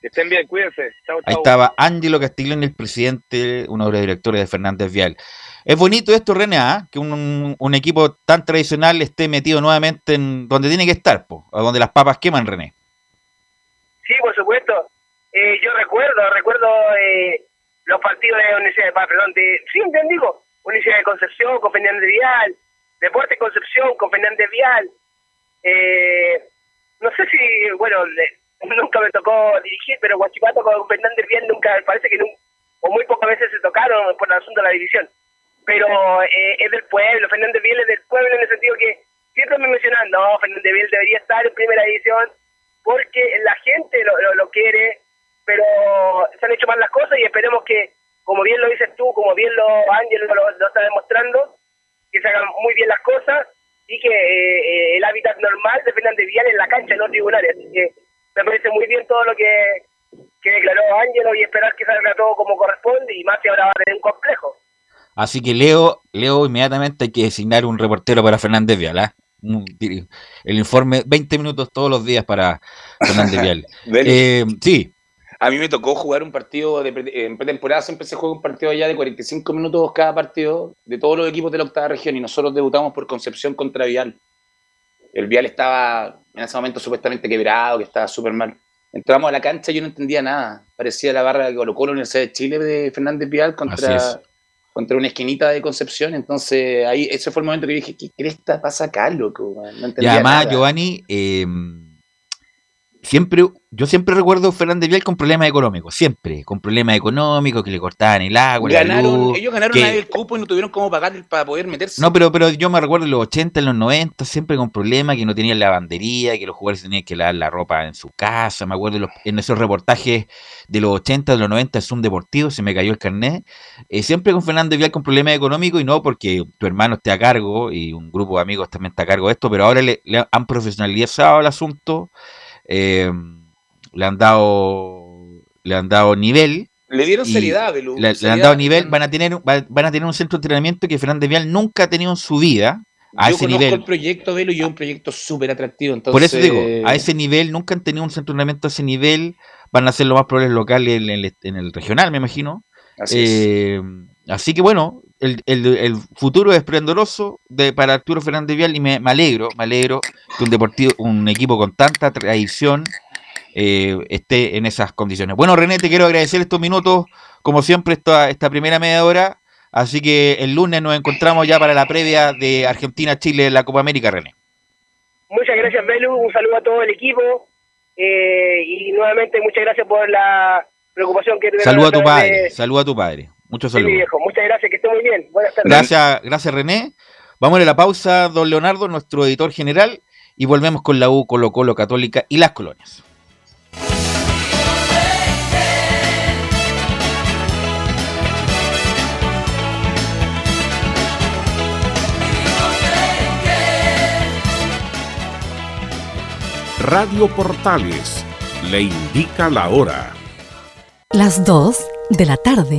Que estén bien, cuídense. Chao, Ahí estaba Ángelo Castiglione, el presidente, uno de los directores de Fernández Vial. Es bonito esto, René, ¿ah? que un, un equipo tan tradicional esté metido nuevamente en donde tiene que estar, po, a donde las papas queman, René. Sí, por supuesto. Eh, yo recuerdo, recuerdo eh, los partidos de Universidad de Paz, perdón, de, sí, bien digo, Universidad de Concepción con Fernández Vial, Deporte Concepción con Fernández Vial. Eh, no sé si, bueno, nunca me tocó dirigir, pero Guachipato con Fernández Vial nunca, parece que nunca, o muy pocas veces se tocaron por el asunto de la división. Pero eh, es del pueblo, Fernández Vial es del pueblo en el sentido que siempre me mencionan, no, Fernández Vial debería estar en primera división porque la gente lo, lo, quiere, pero se han hecho mal las cosas y esperemos que, como bien lo dices tú, como bien lo Ángel lo, lo está demostrando, que se hagan muy bien las cosas y que eh, eh, el hábitat normal de Fernández Vial en la cancha, no tribunales. Así que me parece muy bien todo lo que, que declaró Ángelo y esperar que salga todo como corresponde y más que ahora va a tener un complejo. Así que Leo, Leo inmediatamente hay que designar un reportero para Fernández Vial. ¿ah? El informe, 20 minutos todos los días para Fernández Vial. Eh, sí, A mí me tocó jugar un partido de pre- en pretemporada, siempre se juega un partido allá de 45 minutos cada partido de todos los equipos de la octava región y nosotros debutamos por Concepción contra Vial. El Vial estaba en ese momento supuestamente quebrado, que estaba súper mal. Entramos a la cancha y yo no entendía nada. Parecía la barra que colocó la Universidad de Chile de Fernández Vial contra, contra una esquinita de Concepción. Entonces ahí ese fue el momento que dije, ¿qué cresta pasa acá, loco? No y entendía además, nada. Giovanni, eh, siempre, yo siempre recuerdo a Fernández Vial con problemas económicos, siempre, con problemas económicos, que le cortaban el agua, la Ganaron, luz, ellos ganaron que- el cupo y no tuvieron cómo pagar para poder meterse. No, pero, pero yo me recuerdo en los 80, en los 90, siempre con problemas, que no tenían lavandería, que los jugadores tenían que lavar la ropa en su casa. Me acuerdo en, los- en esos reportajes de los 80, de los 90, es un deportivo, se me cayó el carnet. Eh, siempre con Fernando Vial con problemas económicos y no porque tu hermano esté a cargo y un grupo de amigos también está a cargo de esto, pero ahora le, le han profesionalizado el asunto, eh, le han dado le han dado nivel Le dieron seriedad, Belú. le, le han dado nivel, van a tener va- van a tener un centro de entrenamiento que Fernández Vial nunca ha tenido en su vida a Yo ese conozco nivel. el proyecto, Velo, y es un proyecto súper atractivo. Entonces, Por eso digo, a ese nivel, nunca han tenido un centro de entrenamiento a ese nivel, van a ser los más probables locales en el, en el regional, me imagino. Así es. Eh, así que bueno, el, el- el futuro es esplendoroso de, para Arturo Fernández Vial y me, me alegro, me alegro que un deportivo, un equipo con tanta tradición eh, esté en esas condiciones. Bueno, René, te quiero agradecer estos minutos, como siempre, esta, esta primera media hora. Así que el lunes nos encontramos ya para la previa de Argentina-Chile en la Copa América, René. Muchas gracias, Belu. Un saludo a todo el equipo. eh, y nuevamente, muchas gracias por la preocupación que tuvieron Saluda a tu padre, de- saluda a tu padre. Muchos saludos. viejo. Muchas gracias, que esté muy bien. Buenas tardes. Gracias, gracias René. Vamos a la pausa, don Leonardo, nuestro editor general, y volvemos con la U, Colo Colo Católica y las colonias. Radio Portales le indica la hora. Las 2 de la tarde,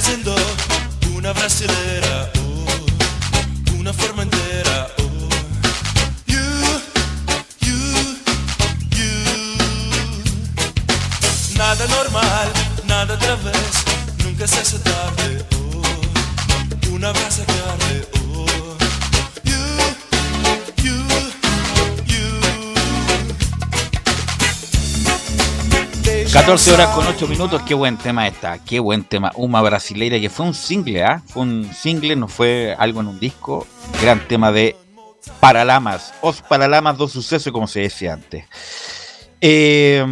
Siendo una brasilera, 14 horas con 8 minutos, qué buen tema está, qué buen tema. Uma brasileira que fue un single, ¿ah? Fue un single, no fue algo en un disco. Gran tema de Paralamas, Os Paralamas dos sucesos, como se decía antes. Eh,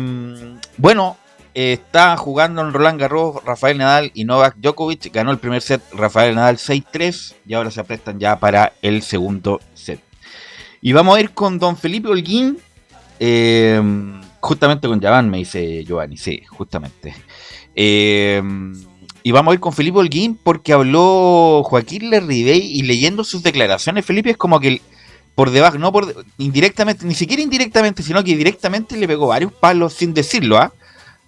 bueno, eh, está jugando en Roland Garros Rafael Nadal y Novak Djokovic. Ganó el primer set Rafael Nadal 6-3 y ahora se aprestan ya para el segundo set. Y vamos a ir con don Felipe Holguín. Eh, justamente con Javán, me dice Giovanni, sí, justamente. Eh, y vamos a ir con Felipe Holguín porque habló Joaquín Lerribey y leyendo sus declaraciones, Felipe es como que por debajo, no por indirectamente, ni siquiera indirectamente, sino que directamente le pegó varios palos sin decirlo ¿ah?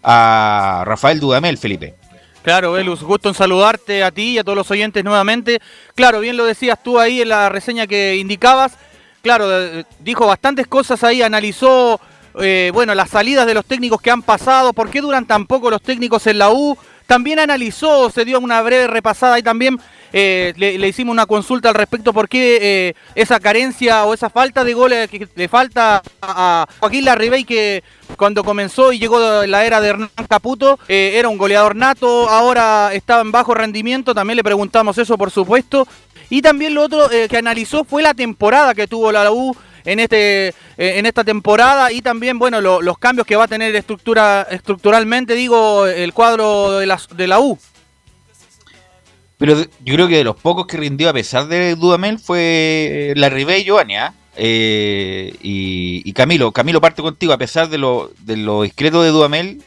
a Rafael Dudamel, Felipe. Claro, Velus, gusto en saludarte a ti y a todos los oyentes nuevamente. Claro, bien lo decías tú ahí en la reseña que indicabas. Claro, eh, dijo bastantes cosas ahí, analizó eh, bueno, las salidas de los técnicos que han pasado, por qué duran tan poco los técnicos en la U. También analizó, se dio una breve repasada y también eh, le, hicimos una consulta al respecto por qué eh, esa carencia o esa falta de goles que le falta a Joaquín Larribey que cuando comenzó y llegó la era de Hernán Caputo era un goleador nato, ahora estaba en bajo rendimiento, también le preguntamos eso por supuesto. Y también lo otro que analizó fue la temporada que tuvo la U en, este, eh, en esta temporada y también, bueno, los cambios que va a tener estructura, estructuralmente, digo, el cuadro de la, de la U. Pero yo creo que de los pocos que rindió a pesar de Dudamel fue la Ribey y Giovanni, ¿ah? eh, y, Camilo, Camilo parte contigo, a pesar de lo, de lo discreto de Dudamel,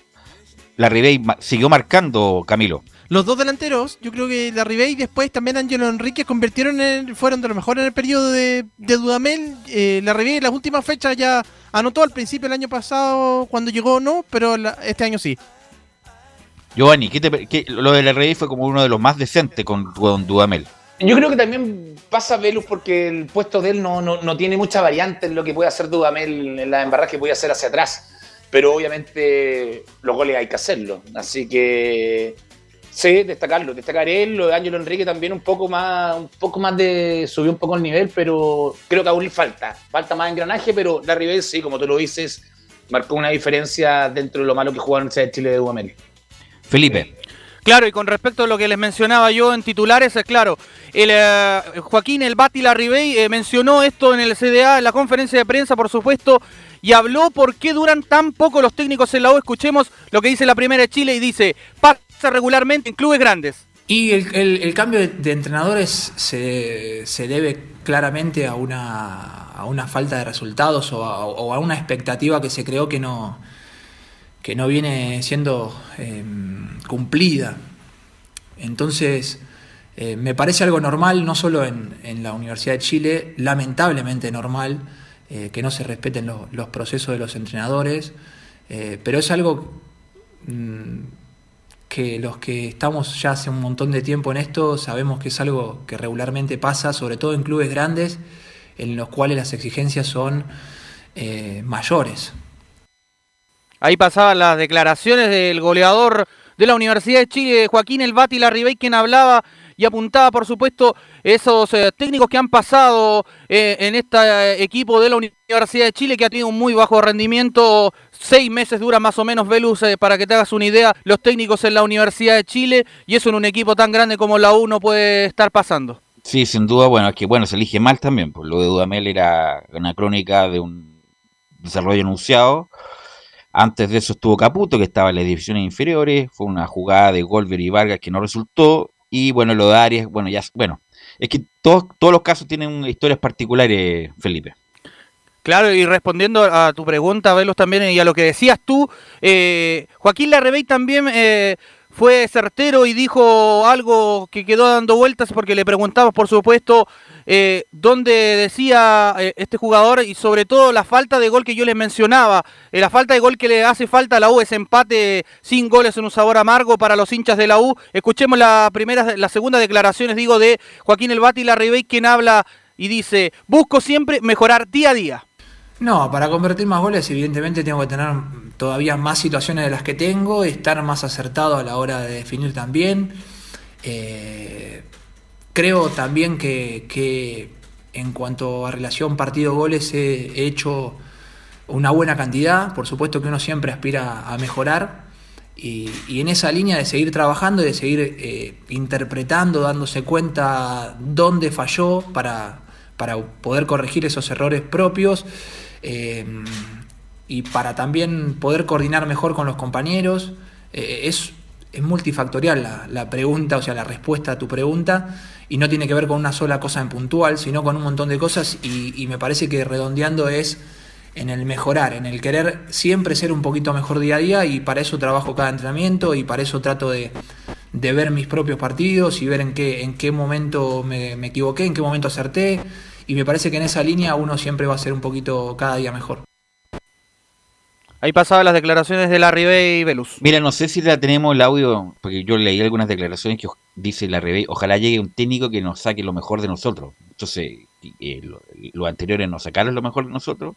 la Ribey siguió marcando Camilo. Los dos delanteros, yo creo que la Ribey y después también Angelo Enrique convirtieron en, fueron de lo mejor en el periodo de, Dudamel. Eh, la Ribey en las últimas fechas ya anotó al principio el año pasado cuando llegó no, pero este año sí. Giovanni, ¿qué lo de la Ribey fue como uno de los más decentes con, Dudamel. Yo creo que también pasa Velus porque el puesto de él no, no, tiene mucha variante en lo que puede hacer Dudamel en la embarrada que puede hacer hacia atrás. Pero obviamente los goles hay que hacerlo. Así que Sí, destacarlo, destacar él, lo de Ángelo Enrique también un poco más, un poco más de, subió un poco el nivel, pero creo que aún le falta, falta más engranaje, pero la Ribey sí, como tú lo dices, marcó una diferencia dentro de lo malo que jugó en Chile de Dudamel. Felipe. Claro, y con respecto a lo que les mencionaba yo en titulares, es claro, el, eh, Joaquín El Bati Larribey eh, mencionó esto en el CDA, en la conferencia de prensa, por supuesto, y habló por qué duran tan poco los técnicos en la U. Escuchemos lo que dice la primera de Chile y dice, regularmente en clubes grandes. Y el, cambio de, entrenadores se, debe claramente a una, a una falta de resultados o a, una expectativa que se creó que no, que no viene siendo em, cumplida. Entonces, eh, me parece algo normal, no solo en, la Universidad de Chile, lamentablemente normal, eh, que no se respeten los procesos de los entrenadores, eh, pero es algo mm, que los que estamos ya hace un montón de tiempo en esto sabemos que es algo que regularmente pasa, sobre todo en clubes grandes, en los cuales las exigencias son eh, mayores. Ahí pasaban las declaraciones del goleador de la Universidad de Chile, Joaquín El Bati Larribey, quien hablaba y apuntaba, por supuesto, esos eh, técnicos que han pasado eh, en este equipo de la Universidad de Chile, que ha tenido un muy bajo rendimiento Seis meses dura más o menos Velus, eh, para que te hagas una idea, los técnicos en la Universidad de Chile, y eso en un equipo tan grande como la U no puede estar pasando. Sí, sin duda, bueno, es que bueno, se elige mal también, pues lo de Dudamel era una crónica de un desarrollo anunciado. Antes de eso estuvo Caputo, que estaba en las divisiones inferiores, fue una jugada de Golver y Vargas que no resultó, y bueno, lo de Arias, bueno, ya, bueno, es que todos, todos los casos tienen historias particulares, Felipe. Claro, y respondiendo a tu pregunta, Velos, también, y a lo que decías tú, eh, Joaquín Larrebey también eh, fue certero y dijo algo que quedó dando vueltas porque le preguntamos, por supuesto, eh, dónde decía eh, este jugador y sobre todo la falta de gol que yo les mencionaba, la falta de gol que le hace falta a la U, ese empate sin goles en un sabor amargo para los hinchas de la U. Escuchemos la primera, la segunda declaraciones, digo, de Joaquín El Bati Larrebey, quien habla y dice, busco siempre mejorar día a día. No, para convertir más goles evidentemente tengo que tener todavía más situaciones de las que tengo, estar más acertado a la hora de definir también. Eh, creo también que, en cuanto a relación partido-goles he hecho una buena cantidad, por supuesto que uno siempre aspira a mejorar, Y, en esa línea de seguir trabajando y de seguir eh, interpretando, dándose cuenta dónde falló para, para poder corregir esos errores propios eh, y para también poder coordinar mejor con los compañeros. Eh, es, es multifactorial la, la pregunta, o sea, la respuesta a tu pregunta, y no tiene que ver con una sola cosa en puntual, sino con un montón de cosas, y, y me parece que redondeando es en el mejorar, en el querer siempre ser un poquito mejor día a día y para eso trabajo cada entrenamiento y para eso trato de, de ver mis propios partidos y ver en qué, en qué momento me, me, equivoqué, en qué momento acerté y me parece que en esa línea uno siempre va a ser un poquito cada día mejor. Ahí pasaban las declaraciones de Larry Bay y Velus. Mira, no sé si la tenemos el audio, porque yo leí algunas declaraciones que dice Larry Bay, ojalá llegue un técnico que nos saque lo mejor de nosotros. Entonces, eh, los lo anteriores nos sacaron lo mejor de nosotros,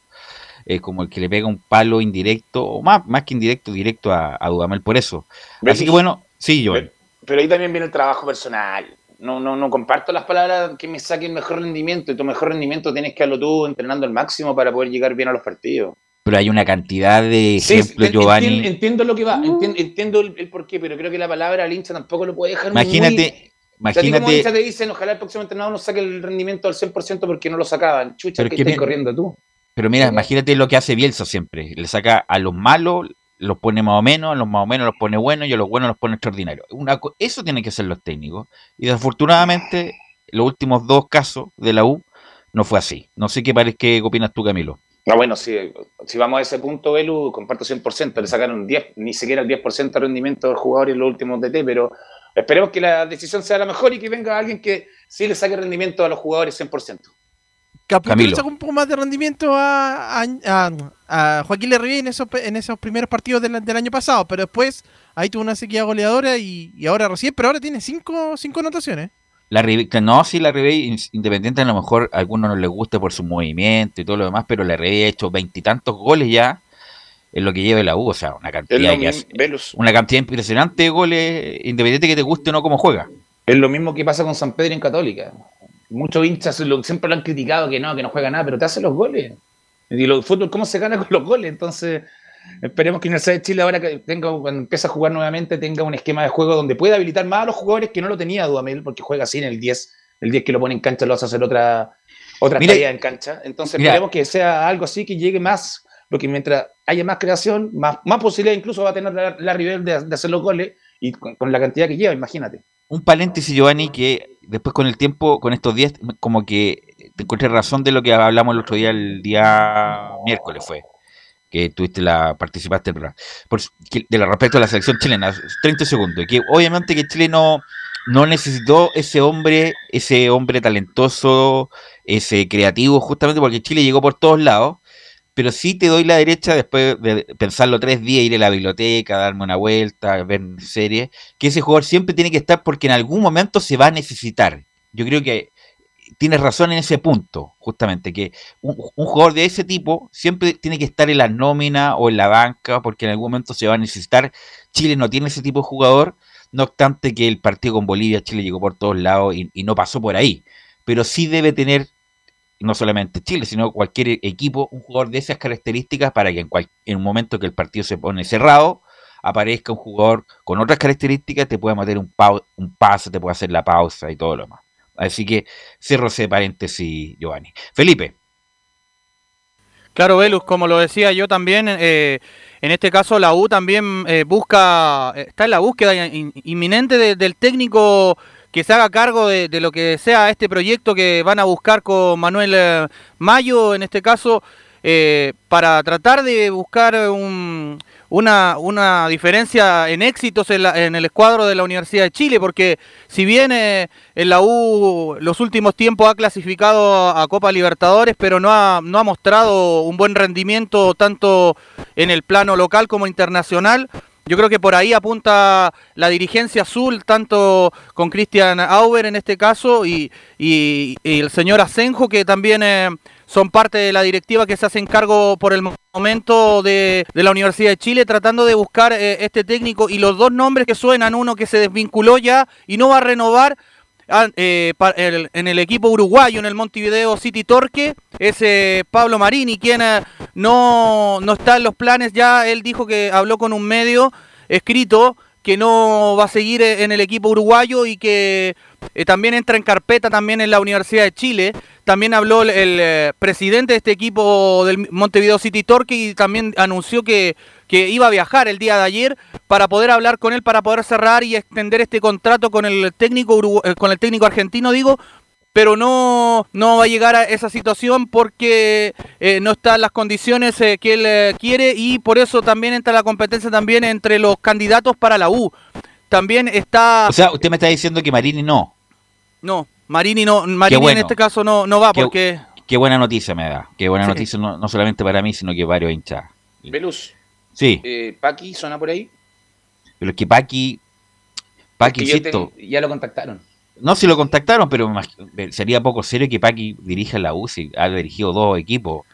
eh, como el que le pega un palo indirecto, o más, más que indirecto, directo a, a Dudamel por eso. Así que bueno, sí, Joel. Pero ahí también viene el trabajo personal. No, no, no comparto las palabras que me saquen mejor rendimiento. Y tu mejor rendimiento tienes que hacerlo tú entrenando al máximo para poder llegar bien a los partidos. Pero hay una cantidad de Sí, ejemplos, ent- Giovanni. entiendo, entiendo lo que va, entiendo, entiendo el, el porqué, pero creo que la palabra al hincha tampoco lo puede dejar Imagínate, muy... O sea, como imagínate, hincha te dicen, ojalá el próximo entrenador nos saque el rendimiento al 100% porque no lo sacaban. Chucha, que estás corriendo tú. pero mira, imagínate lo que hace Bielsa siempre. Le saca a los malos, los pone más o menos, los más o menos los pone buenos y a los buenos los pone extraordinarios. Eso tienen que ser los técnicos. Y desafortunadamente, los últimos dos casos de la U no fue así. No sé qué, pare- qué opinas tú, Camilo. No, bueno, si, si vamos a ese punto, Belu, comparto 100%, le sacaron 10, ni siquiera el 10% de rendimiento del jugador en los últimos DT, pero esperemos que la decisión sea la mejor y que venga alguien que sí le saque rendimiento a los jugadores 100%. Camilo. le sacó un poco más de rendimiento a, a, a- a Joaquín Lerrivé en esos, en esos primeros partidos del, del año pasado, pero después ahí tuvo una sequía goleadora y, y ahora recién, pero ahora tiene cinco, cinco anotaciones. La no, sí, la Ribey, independiente a lo mejor a algunos no les guste por su movimiento y todo lo demás, pero la Ribey ha hecho veintitantos goles ya en lo que lleva la U, o sea, una cantidad que hace- una cantidad impresionante de goles, independiente que te guste o no cómo juega. es lo mismo que pasa con San Pedro en Católica. Muchos hinchas lo- siempre lo han criticado que no, que no juega nada, pero te hace los goles. Y el fútbol, ¿cómo se gana con los goles? Entonces, esperemos que Universidad de Chile ahora que tenga, cuando empiece a jugar nuevamente, tenga un esquema de juego donde pueda habilitar más a los jugadores que no lo tenía Dudamel, porque juega así en el 10. El 10 que lo pone en cancha lo hace hacer otra, otra Mira, tarea en cancha. Entonces, mira. esperemos que sea algo así que llegue más, porque mientras haya más creación, más, más posibilidad incluso va a tener la, la Rivel de, de hacer los goles y con, con la cantidad que lleva, imagínate. Un paréntesis, Giovanni, que después con el tiempo, con estos días, como que te encontré razón de lo que hablamos el otro día, el día miércoles fue, que tuviste la, participaste por, de la respecto a la selección chilena, 30 segundos, que obviamente que Chile no, no necesitó ese hombre, ese hombre talentoso, ese creativo, justamente porque Chile llegó por todos lados, pero sí te doy la derecha después de pensarlo tres días, ir a la biblioteca, darme una vuelta, ver series, que ese jugador siempre tiene que estar porque en algún momento se va a necesitar. Yo creo que tienes razón en ese punto, justamente, que un, jugador de ese tipo siempre tiene que estar en la nómina o en la banca porque en algún momento se va a necesitar. Chile no tiene ese tipo de jugador, no obstante que el partido con Bolivia, Chile llegó por todos lados y no pasó por ahí, pero sí debe tener no solamente Chile, sino cualquier equipo, un jugador de esas características para que en, cual- en un momento que el partido se pone cerrado, aparezca un jugador con otras características, te pueda meter un, pau- un pase, te puede hacer la pausa y todo lo demás. Así que cierro ese paréntesis, Giovanni. Felipe, Claro, Velus, como lo decía yo también, eh, en este caso la U también eh, busca, eh, está en la búsqueda in- inminente de- del técnico que se haga cargo de, de lo que sea este proyecto que van a buscar con Manuel eh, Mayo, en este caso, eh, para tratar de buscar un- una, una diferencia en éxitos en el escuadro de la Universidad de Chile, porque si bien eh, en la U los últimos tiempos ha clasificado a Copa Libertadores, pero no ha, no ha mostrado un buen rendimiento tanto en el plano local como internacional. Yo creo que por ahí apunta la dirigencia azul, tanto con Cristian Auber en este caso y, el señor Asenjo, que también eh, son parte de la directiva que se hacen cargo por el mo- momento de, de la Universidad de Chile, tratando de buscar eh, este técnico. Y los dos nombres que suenan, uno que se desvinculó ya y no va a renovar, ah, eh, en el equipo uruguayo, en el Montevideo City Torque, es eh, Pablo Marini, quien eh, no, no está en los planes ya, él dijo que habló con un medio escrito que no va a seguir en el equipo uruguayo y que también entra en carpeta también en la Universidad de Chile. También habló el, presidente de este equipo del Montevideo City Torque y también anunció que, que iba a viajar el día de ayer para poder hablar con él, para poder cerrar y extender este contrato con el técnico urugu- eh, con el técnico argentino, digo, pero no, no va a llegar a esa situación porque eh, no están las condiciones eh, que él eh, quiere y por eso también entra la competencia también entre los candidatos para la U. También está... O sea, usted me está diciendo que Marini no. No, Marini no, Marini bueno. en este caso no, no va Qué- porque... Qué buena noticia me da. Qué buena Sí. noticia no, no solamente para mí, sino que varios hinchas. Velus, Sí, eh, Paqui, ¿suena por ahí? pero es que Paqui, Paqui, insisto, te- ya lo contactaron. no si lo contactaron, pero sería poco serio que Paqui dirija la U, si ha dirigido dos equipos.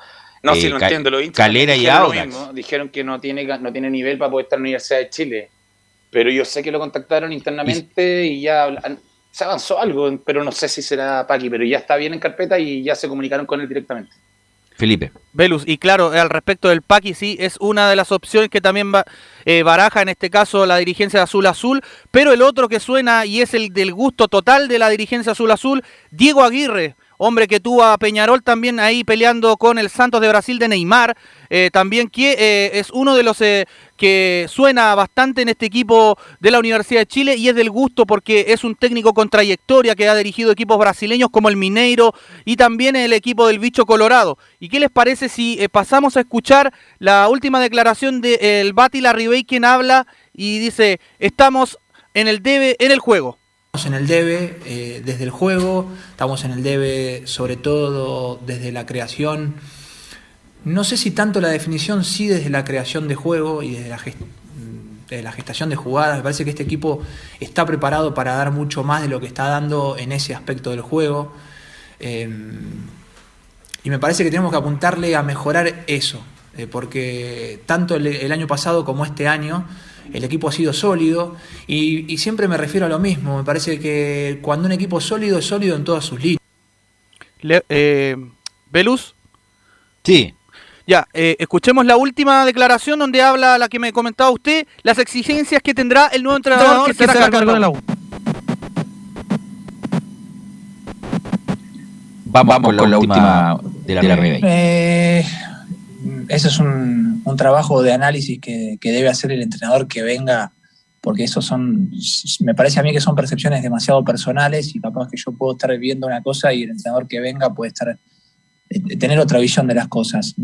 No, Eh, sí, lo Ca- entiendo. Hinchas Calera y lo Audax. mismo, Dijeron que no tiene, no tiene nivel para poder estar en la Universidad de Chile. Pero yo sé que lo contactaron internamente y, ya hablan- se avanzó algo, pero no sé si será Paqui, pero ya está bien en carpeta y ya se comunicaron con él directamente. Felipe. Velus, y claro, al respecto del Paqui, sí, es una de las opciones que también va- eh, baraja en este caso la dirigencia de Azul Azul, pero el otro que suena y es el del gusto total de la dirigencia Azul Azul, Diego Aguirre, hombre que tuvo a Peñarol también ahí peleando con el Santos de Brasil de Neymar, eh, también que eh, es uno de los eh, que suena bastante en este equipo de la Universidad de Chile y es del gusto porque es un técnico con trayectoria que ha dirigido equipos brasileños como el Mineiro y también el equipo del Bicho Colorado. ¿Y qué les parece si pasamos a escuchar la última declaración del Bati Larribey quien habla y dice, estamos en el debe, en el juego? Estamos en el debe eh, desde el juego, estamos en el debe sobre todo desde la creación. No sé si tanto la definición, sí desde la creación de juego y desde la, gest- gestación de jugadas. Me parece que este equipo está preparado para dar mucho más de lo que está dando en ese aspecto del juego. Eh, y me parece que tenemos que apuntarle a mejorar eso, eh, porque tanto el año pasado como este año el equipo ha sido sólido y, y siempre me refiero a lo mismo. Me parece que cuando un equipo es sólido es sólido en todas sus líneas. Eh, ¿Velus? Sí. Ya, eh, escuchemos la última declaración donde habla la que me comentaba usted, las exigencias que tendrá el nuevo entrenador que será cargo de la U. Vamos, con la, última, de la, Ribey. Eh, ese es un, un trabajo de análisis que, que debe hacer el entrenador que venga, porque esos son, me parece a mí que son percepciones demasiado personales y capaz que yo puedo estar viendo una cosa y el entrenador que venga puede estar eh, tener otra visión de las cosas.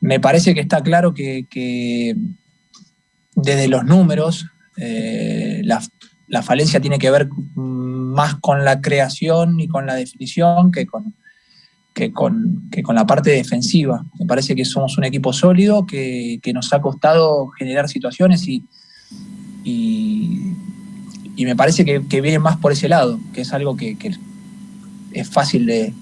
Me parece que está claro que, que desde los números eh, la, la falencia tiene que ver más con la creación y con la definición que con, que con, que con la parte defensiva. Me parece que somos un equipo sólido, que, que nos ha costado generar situaciones y, y, me parece que, viene más por ese lado, que es algo que, es fácil de,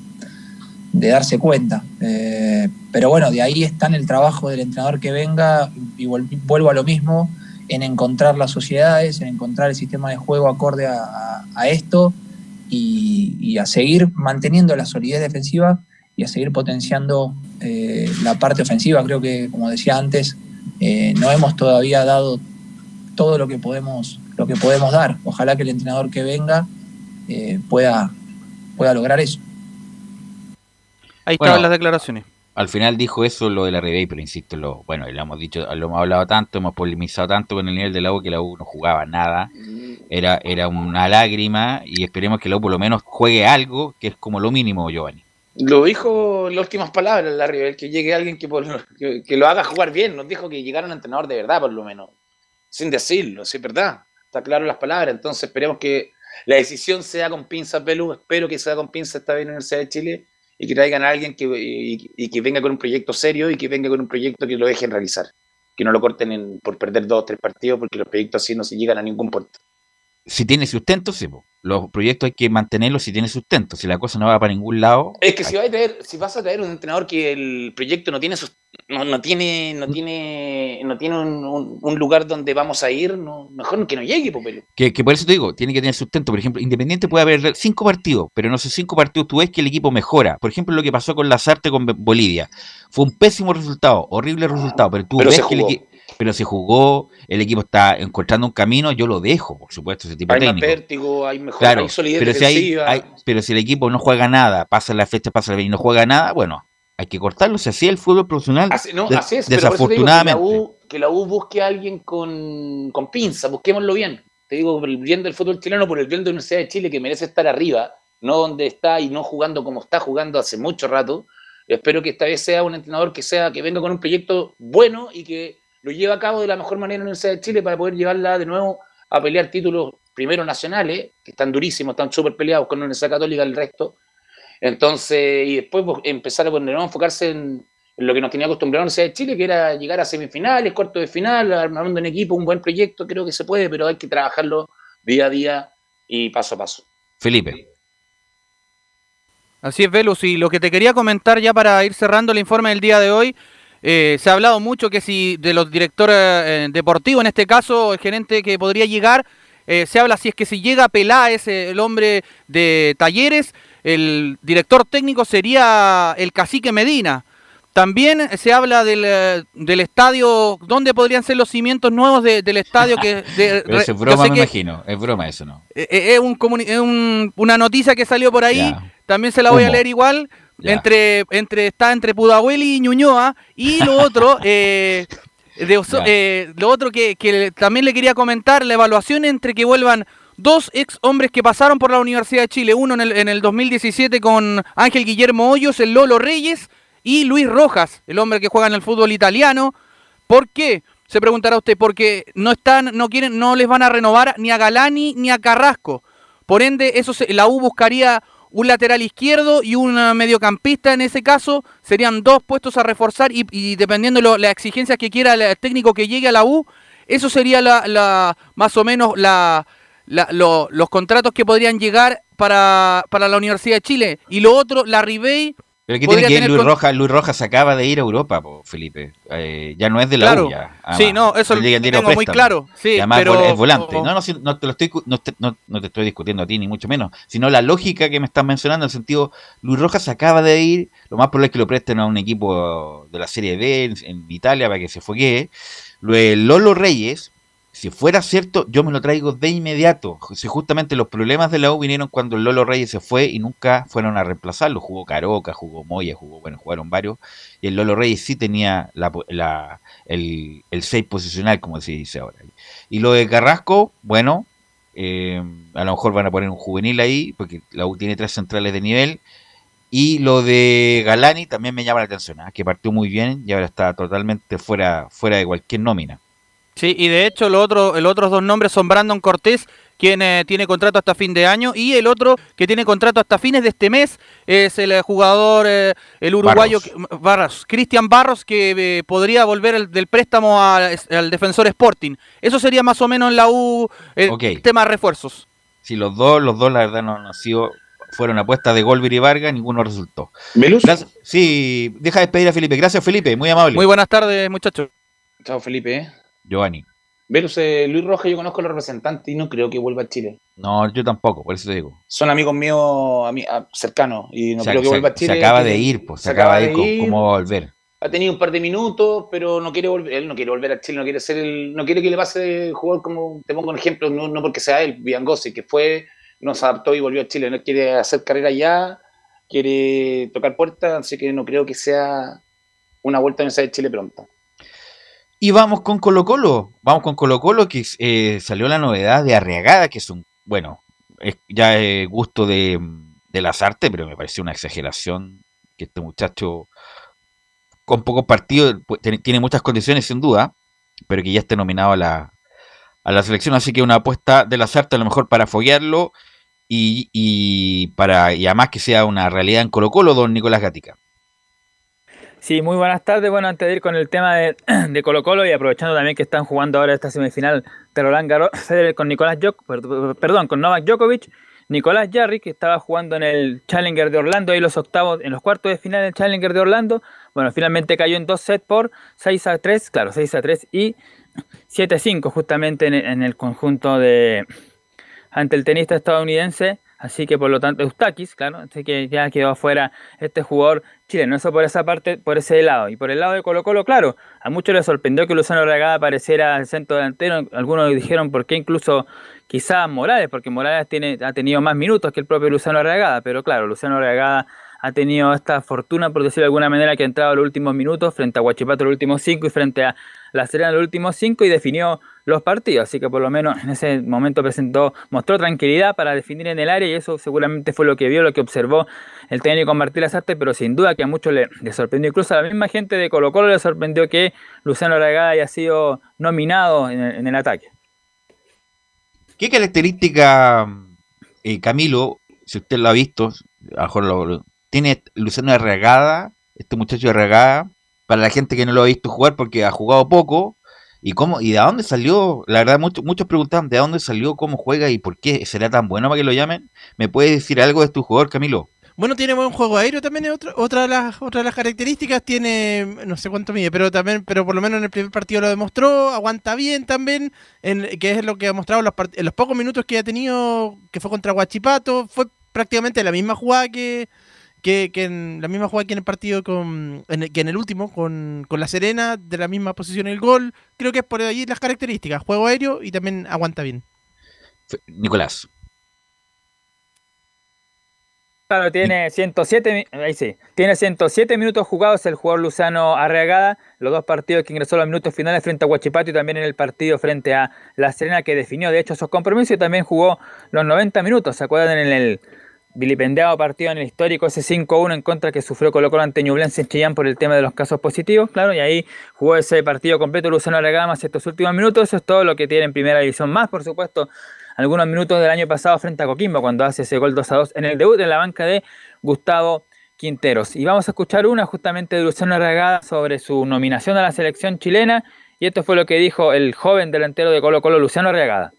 de darse cuenta. Eh, pero bueno, de ahí está en el trabajo del entrenador que venga y vuelvo a lo mismo, en encontrar las sociedades, en encontrar el sistema de juego acorde a esto y, y a seguir manteniendo la solidez defensiva y a seguir potenciando eh, la parte ofensiva. Creo que, como decía antes, eh, no hemos todavía dado todo lo que podemos, lo que podemos dar. Ojalá que el entrenador que venga eh, pueda, pueda lograr eso. Ahí Bueno, estaban las declaraciones. Al final dijo eso lo de la Ribey, pero insisto, lo, bueno, lo hemos dicho, lo hemos hablado tanto, hemos polemizado tanto con el nivel de la U que la U no jugaba nada. Era, era una lágrima y esperemos que la U por lo menos juegue algo, que es como lo mínimo, Giovanni. Lo dijo en las últimas palabras, Larry, el que llegue alguien que, por- que, que lo haga jugar bien. Nos dijo que llegara un entrenador de verdad, por lo menos. Sin decirlo, sí verdad. Está claro las palabras. Entonces esperemos que la decisión sea con pinzas, Pelu. Espero que sea con pinzas esta vez en la Universidad de Chile y que traigan a alguien que, y, que venga con un proyecto serio y que venga con un proyecto que lo dejen realizar. Que no lo corten en- por perder dos o tres partidos porque los proyectos así no se llegan a ningún puerto. Si tiene sustento, sí, po. los proyectos hay que mantenerlos si tiene sustento. Si la cosa no va para ningún lado, Es que si vas a traer, si vas a traer un entrenador que el proyecto no tiene no, no tiene, no tiene, no tiene un, un- un lugar donde vamos a ir, no, mejor que no llegue, Pelu. Que, que por eso te digo, tiene que tener sustento. Por ejemplo, Independiente puede haber cinco partidos, pero en esos cinco partidos tú ves que el equipo mejora. Por ejemplo, lo que pasó con Lazarte con Bolivia. Fue un pésimo resultado, horrible resultado, pero tú Pero ves que el, jugó. Pero si jugó, el equipo está encontrando un camino, yo lo dejo, por supuesto, ese tipo Hay más técnico. vértigo, hay mejor, Claro, hay solidez pero si, hay, defensiva. hay- pero si el equipo no juega nada, pasa la fecha, pasa la y no juega nada, bueno, hay que cortarlo. Si así es el fútbol profesional, Así, no, de- así es, pero por eso te digo que desafortunadamente. la, U, que la U busque a alguien con, con pinza, busquémoslo bien. Te digo, por el bien del fútbol chileno, por el bien de la Universidad de Chile, que merece estar arriba, no donde está y no jugando como está jugando hace mucho rato. Espero que esta vez sea un entrenador que sea que venga con un proyecto bueno y que lo lleve a cabo de la mejor manera en la Universidad de Chile para poder llevarla de nuevo a pelear títulos primero nacionales, que están durísimos, están súper peleados con la Universidad Católica el resto. Entonces, y después pues, empezar a poner, a enfocarse en, en lo que nos tenía acostumbrado la Universidad de Chile, que era llegar a semifinales, cuartos de final, armando un equipo, un buen proyecto, creo que se puede, pero hay que trabajarlo día a día y paso a paso. Felipe. Así es, Velus, y lo que te quería comentar ya para ir cerrando el informe del día de hoy, eh, se ha hablado mucho que si de los directores eh, deportivos, en este caso el gerente que podría llegar, eh, se habla si es que si llega Peláez, eh, el hombre de talleres, el director técnico sería el cacique Medina. También se habla del, del estadio, ¿dónde podrían ser los cimientos nuevos de- del estadio? que de- Pero es broma, me que- imagino. Es broma eso, ¿no? es, un una noticia que salió por ahí, Ya. también se la voy a leer igual, Ya. entre, entre, está entre Pudahuel y Ñuñoa, y lo otro, eh, de Oso- Ya. eh, lo otro que, que también le quería comentar, la evaluación entre que vuelvan dos ex hombres que pasaron por la Universidad de Chile, uno en el, en el 2017 con Ángel Guillermo Hoyos, el Lolo Reyes, y Luis Rojas, el hombre que juega en el fútbol italiano. ¿Por qué? Se preguntará usted, porque no están, no quieren, no les van a renovar ni a Galani ni a Carrasco. Por ende, eso se- la U buscaría un lateral izquierdo y un eh, mediocampista en ese caso. Serían dos puestos a reforzar y, dependiendo de las exigencias que quiera el técnico que llegue a la U, eso sería la, más o menos la, la- lo- los contratos que podrían llegar para, para la Universidad de Chile. Y lo otro, la Ribey. Pero ¿qué podría tiene que tener Luis con- Rojas? Luis Rojas acaba de ir a Europa, po, Felipe. Eh, ya no es de la Claro. U ya. Sí, no, eso lo tengo muy préstamo. claro, sí, Y además pero- es volante. No, no, no te lo estoy, no te, no- no te estoy discutiendo a ti, ni mucho menos. Sino la lógica que me estás mencionando, en el sentido, Luis Rojas acaba de ir, lo más probable es que lo presten a un equipo de la Serie B en, en Italia para que se foguee. Lolo Reyes, si fuera cierto, yo me lo traigo de inmediato. Si justamente los problemas de la U vinieron cuando el Lolo Reyes se fue y nunca fueron a reemplazarlo. Jugó Caroca, jugó Moya, jugó, bueno, jugaron varios. Y el Lolo Reyes sí tenía la, la- el, el 6 posicional, como se dice ahora. Y lo de Carrasco, bueno, eh, a lo mejor van a poner un juvenil ahí, porque la U tiene tres centrales de nivel. Y lo de Galani también me llama la atención, ¿ah? que partió muy bien y ahora está totalmente fuera, fuera de cualquier nómina. Sí, y de hecho lo otro, los otros dos nombres son Brandon Cortés, quien eh, tiene contrato hasta fin de año, y el otro que tiene contrato hasta fines de este mes es el eh, jugador, eh, el uruguayo que- Barros, Cristian Barros, que eh, podría volver el- del préstamo a- al defensor Sporting. Eso sería más o menos en la U el tema de refuerzos. Si los dos, los dos la verdad no han sido, fueron apuestas de Golver y Vargas, ninguno resultó. Gracias- sí, deja de despedir a Felipe. Gracias Felipe, muy amable. Muy buenas tardes, muchachos. Chao, Felipe. Giovanni. Velus, eh, Luis Rojas, yo conozco a los representantes y no creo que vuelva a Chile. No, yo tampoco, por eso te digo. Son amigos míos ami- ah, cercanos y no se, creo que se- vuelva a se Chile. acaba de ir, pues, se, acaba de ir, ¿cómo- ir. ¿cómo va a volver? Ha tenido un par de minutos, pero no quiere volver. Él no quiere volver a Chile, no quiere ser el, no quiere que le pase jugador como te pongo un ejemplo, no, no porque sea él, Biangosi, que fue, no se adaptó y volvió a Chile. No quiere hacer carrera allá, quiere tocar puertas, así que no creo que sea una vuelta a de Chile pronta. Y vamos con Colo Colo. Vamos con Colo Colo, que eh, salió la novedad de Arriagada, que es un, bueno, es ya es gusto de, de las artes, pero me pareció una exageración que este muchacho con pocos partidos pues, tiene, muchas condiciones sin duda, pero que ya esté nominado a la, a la selección. Así que una apuesta de las artes a lo mejor para foguearlo y, y para y además que sea una realidad en Colo Colo, don Nicolás Gatica. Sí, muy buenas tardes. Bueno, antes de ir con el tema de, de Colo Colo y aprovechando también que están jugando ahora esta semifinal de Roland Garros con Nicolás per- perdón, con Novak Djokovic, Nicolás Jarry, que estaba jugando en el Challenger de Orlando, ahí los octavos, en los cuartos de final del Challenger de Orlando. Bueno, finalmente cayó en dos sets por 6 a 3, claro, 6 a 3 y 7 a 5 justamente en, en el conjunto de ante el tenista estadounidense Así que por lo tanto, Eustakis, claro, así que ya quedó afuera este jugador chileno. Eso por esa parte, por ese lado. Y por el lado de Colo Colo, claro, a muchos les sorprendió que Luciano Regada apareciera al centro delantero. Algunos dijeron por qué incluso quizás Morales, porque Morales tiene, ha tenido más minutos que el propio Luciano Regada. Pero claro, Luciano Regada ha tenido esta fortuna, por decirlo de alguna manera, que ha entrado en los últimos minutos frente a Huachipato los últimos cinco y frente a La Serena los últimos cinco y definió los partidos. Así que por lo menos en ese momento presentó, mostró tranquilidad para definir en el área y eso seguramente fue lo que vio, lo que observó el técnico Martín Lazarte, pero sin duda que a muchos le, sorprendió, incluso a la misma gente de Colo Colo le sorprendió que Luciano Aragada haya sido nominado en el, en ataque. ¿Qué característica, eh, Camilo, si usted lo ha visto, a lo mejor lo- tiene Luciano Arregada, este muchacho Arregada, para la gente que no lo ha visto jugar porque ha jugado poco? ¿Y cómo y de dónde salió? La verdad, muchos muchos preguntan de dónde salió, cómo juega y por qué será tan bueno para que lo llamen. ¿Me puedes decir algo de tu jugador, Camilo? Bueno, tiene buen juego aéreo también, otra, otra, de las, otra de las características. Tiene, no sé cuánto mide, pero también, pero por lo menos en el primer partido lo demostró. Aguanta bien también, en, que es lo que ha mostrado los, en los pocos minutos que ha tenido, que fue contra Guachipato. Fue prácticamente la misma jugada que, que, que en la misma jugada que en el partido con, en el- que en el último con, con La Serena, de la misma posición el gol. Creo que es por ahí las características, juego aéreo y también aguanta bien. Nicolás. Claro, tiene 107, mi- ahí sí, tiene 107 minutos jugados el jugador Luzano Arreagada, los dos partidos que ingresó a los minutos finales frente a Huachipato y también en el partido frente a La Serena que definió de hecho esos compromisos y también jugó los 90 minutos, ¿se acuerdan en el vilipendiado partido en el histórico ese 5-1 en contra que sufrió Colo Colo ante Ñublense en Chillán por el tema de los casos positivos, claro, y ahí jugó ese partido completo Luzano Arreagada más estos últimos minutos, eso es todo lo que tiene en primera división, más por supuesto algunos minutos del año pasado frente a Coquimbo cuando hace ese gol 2 a 2 en el debut en la banca de Gustavo Quinteros. Y vamos a escuchar una justamente de Luciano Arragada sobre su nominación a la selección chilena y esto fue lo que dijo el joven delantero de Colo Colo, Luciano Arragada.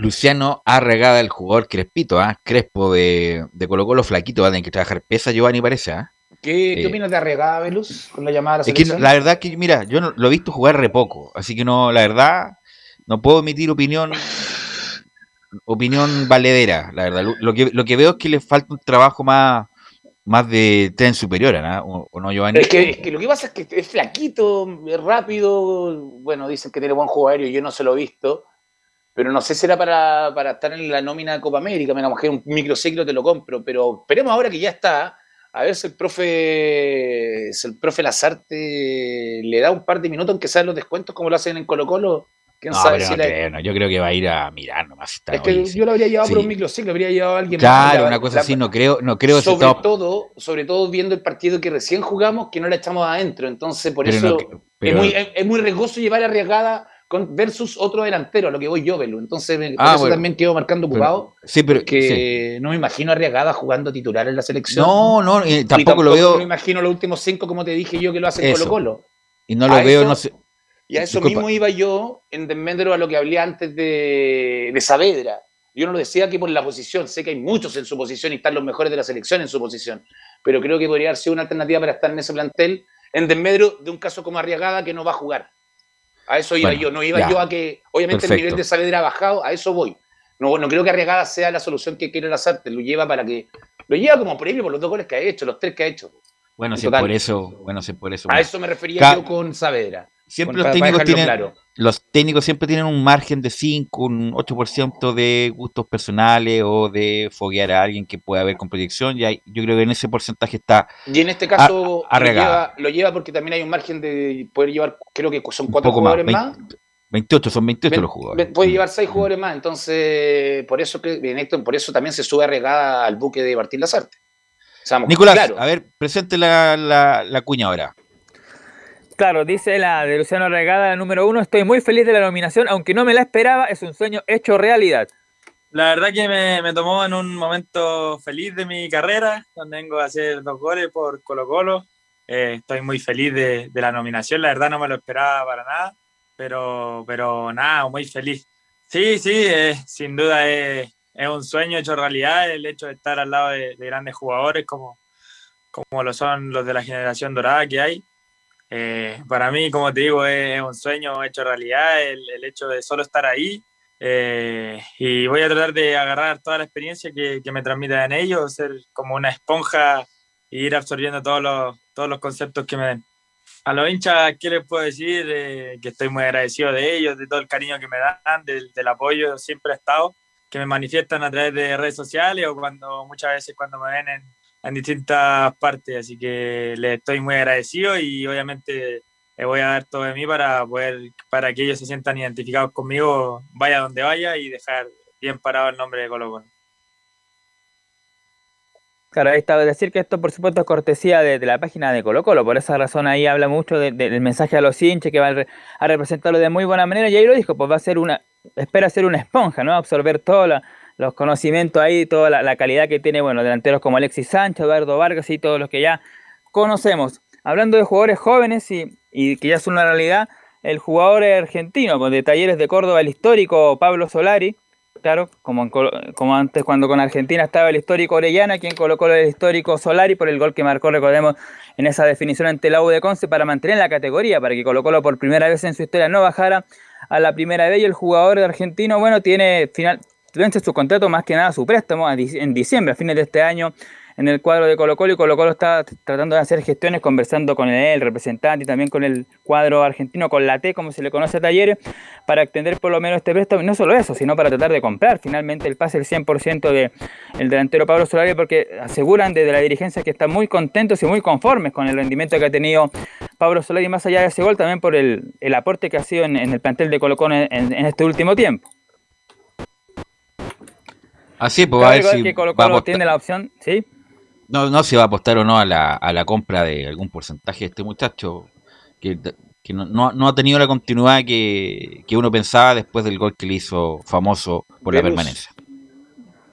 Luciano Arregada, el jugador Crespito, ¿ah? Crespo de, de Colo Colo, flaquito, va a tener que trabajar pesa, Giovanni, parece, ¿ah? ¿Qué, Eh, ¿Qué opinas de Arregada, Velus, con la llamada a la Es que la verdad que, mira, yo no- lo he visto jugar re poco, así que no, la verdad, no puedo emitir opinión opinión valedera, la verdad. Lo, lo que, lo que veo es que le falta un trabajo más, más de tren superior, ¿no? ¿O, o no, Giovanni? Es que, es que lo que pasa es que es flaquito, es rápido. Bueno, dicen que tiene buen juego aéreo, yo no se lo he visto. Pero no sé si era para, para estar en la nómina de Copa América. Me que un microciclo te lo compro. Pero esperemos ahora que ya está. A ver si el profe, si el profe Lazarte le da un par de minutos aunque sea los descuentos como lo hacen en Colo Colo. ¿Quién No, sabe pero si no la- creo, no, yo creo que va a ir a mirar nomás. está- Es que sí. yo lo habría llevado por un microciclo, habría llevado a alguien más. Claro, La- una cosa la- así, no creo, no creo sobre todo, sobre todo viendo el partido que recién jugamos, que no la echamos adentro. Entonces, por Pero eso no que- pero- es, muy, es, es muy riesgoso llevar arriesgada con, versus otro delantero, a lo que voy yo, Belu. Entonces, me- por Ah, eso bueno. también quedo marcando Pero- ocupado. sí, pero- que no me imagino arriesgada jugando titular en la selección. No, no, eh, tampoco lo Me veo imagino los últimos cinco, como te dije yo, que lo hacen Eso. Colo Colo. y no lo a veo, eso- no sé. Y a eso Disculpa. mismo iba yo en desmedro a lo que hablé antes de, de Saavedra. Yo no lo decía que por la posición, sé que hay muchos en su posición y están los mejores de la selección en su posición, pero creo que podría haber sido una alternativa para estar en ese plantel en desmedro de un caso como Arriagada que no va a jugar. A eso iba Bueno, yo, no iba ya. yo a que, obviamente Perfecto. el nivel de Saavedra ha bajado, a eso voy. No, no creo que Arriagada sea la solución que quiere las artes, lo lleva para que, lo lleva como premio por los dos goles que ha hecho, los tres que ha hecho. Bueno, En si por eso, bueno, si por eso. A bueno. eso me refería Ca- yo con Saavedra. Siempre Con- los técnicos tienen, claro. los técnicos siempre tienen un margen de 5, un 8% de gustos personales o de foguear a alguien que pueda haber con proyección. Y hay- yo creo que en ese porcentaje está Y en este caso lo, lleva, lo lleva porque también hay un margen de poder llevar, creo que son cuatro más. jugadores más. 20 28, son 28 Ven- los jugadores. Puede llevar seis jugadores más, entonces por eso que en esto- por eso también se sube arregada al buque de Martín Lazarte. Seamos Nicolás, a ver, presente la, la, la cuña ahora. Claro, dice la de Luciano Arragada, la número uno, estoy muy feliz de la nominación, aunque no me la esperaba, es un sueño hecho realidad. La verdad que me, me tomó en un momento feliz de mi carrera, donde vengo a hacer dos goles por Colo Colo. Eh, estoy muy feliz de, de la nominación, la verdad no me lo esperaba para nada, pero, pero nada, muy feliz. Sí, sí, sin duda es, es un sueño hecho realidad el hecho de estar al lado de, de grandes jugadores como, como lo son los de la generación dorada que hay. Eh, para mí, como te digo, es, un sueño hecho realidad, el, el hecho de solo estar ahí. Eh, y voy a tratar de agarrar toda la experiencia que, que me transmitan ellos, ser como una esponja e ir absorbiendo todos los, todos los conceptos que me den. A los hinchas, ¿qué les puedo decir? Eh, que estoy muy agradecido de ellos, de todo el cariño que me dan, del, del apoyo siempre he estado, que me manifiestan a través de redes sociales o cuando muchas veces cuando me ven en, en distintas partes. Así que les estoy muy agradecido y obviamente le voy a dar todo de mí para poder, para que ellos se sientan identificados conmigo, vaya donde vaya y dejar bien parado el nombre de Colo Colo. Claro, ahí está. Decir que esto, por supuesto, es cortesía de, la página de Colo Colo. Por esa razón ahí habla mucho de- de- del mensaje a los hinchas, que va a, re- a representarlo de muy buena manera. Y ahí lo dijo, pues va a ser una, espera ser una esponja, ¿no? Absorber todos la- los conocimientos ahí, toda la, calidad que tiene, bueno, delanteros como Alexis Sánchez, Eduardo Vargas y todos los que ya conocemos. Hablando de jugadores jóvenes y, y que ya es una realidad, el jugador argentino, pues, de Talleres de Córdoba, el histórico Pablo Solari, Claro, como, como antes cuando con Argentina estaba el histórico Orellana, quien colocó el histórico Solari por el gol que marcó, recordemos, en esa definición ante la U de Conce para mantener la categoría, para que Colo por primera vez en su historia no bajara a la primera vez y el jugador argentino, bueno, tiene final, vence su contrato más que nada su préstamo en diciembre, a fines de este año en el cuadro de Colo Colo y Colo Colo está tratando de hacer gestiones conversando con el representante y también con el cuadro argentino, con la T, como se le conoce a Talleres, para extender por lo menos este préstamo. Y no solo eso, sino para tratar de comprar finalmente el pase el 100% de el delantero Pablo Solari, porque aseguran desde la dirigencia que están muy contentos y muy conformes con el rendimiento que ha tenido Pablo Solari, más allá de ese gol, también por el, el aporte que ha sido en, el plantel de Colo Colo en este último tiempo. Así, pues va a ver si que Colo va a Colo apostar- tiene la opción, ¿sí? No, no se va a apostar o no a la, a la compra de algún porcentaje de este muchacho que, que no, no- no ha tenido la continuidad que, que uno pensaba después del gol que le hizo famoso por la permanencia.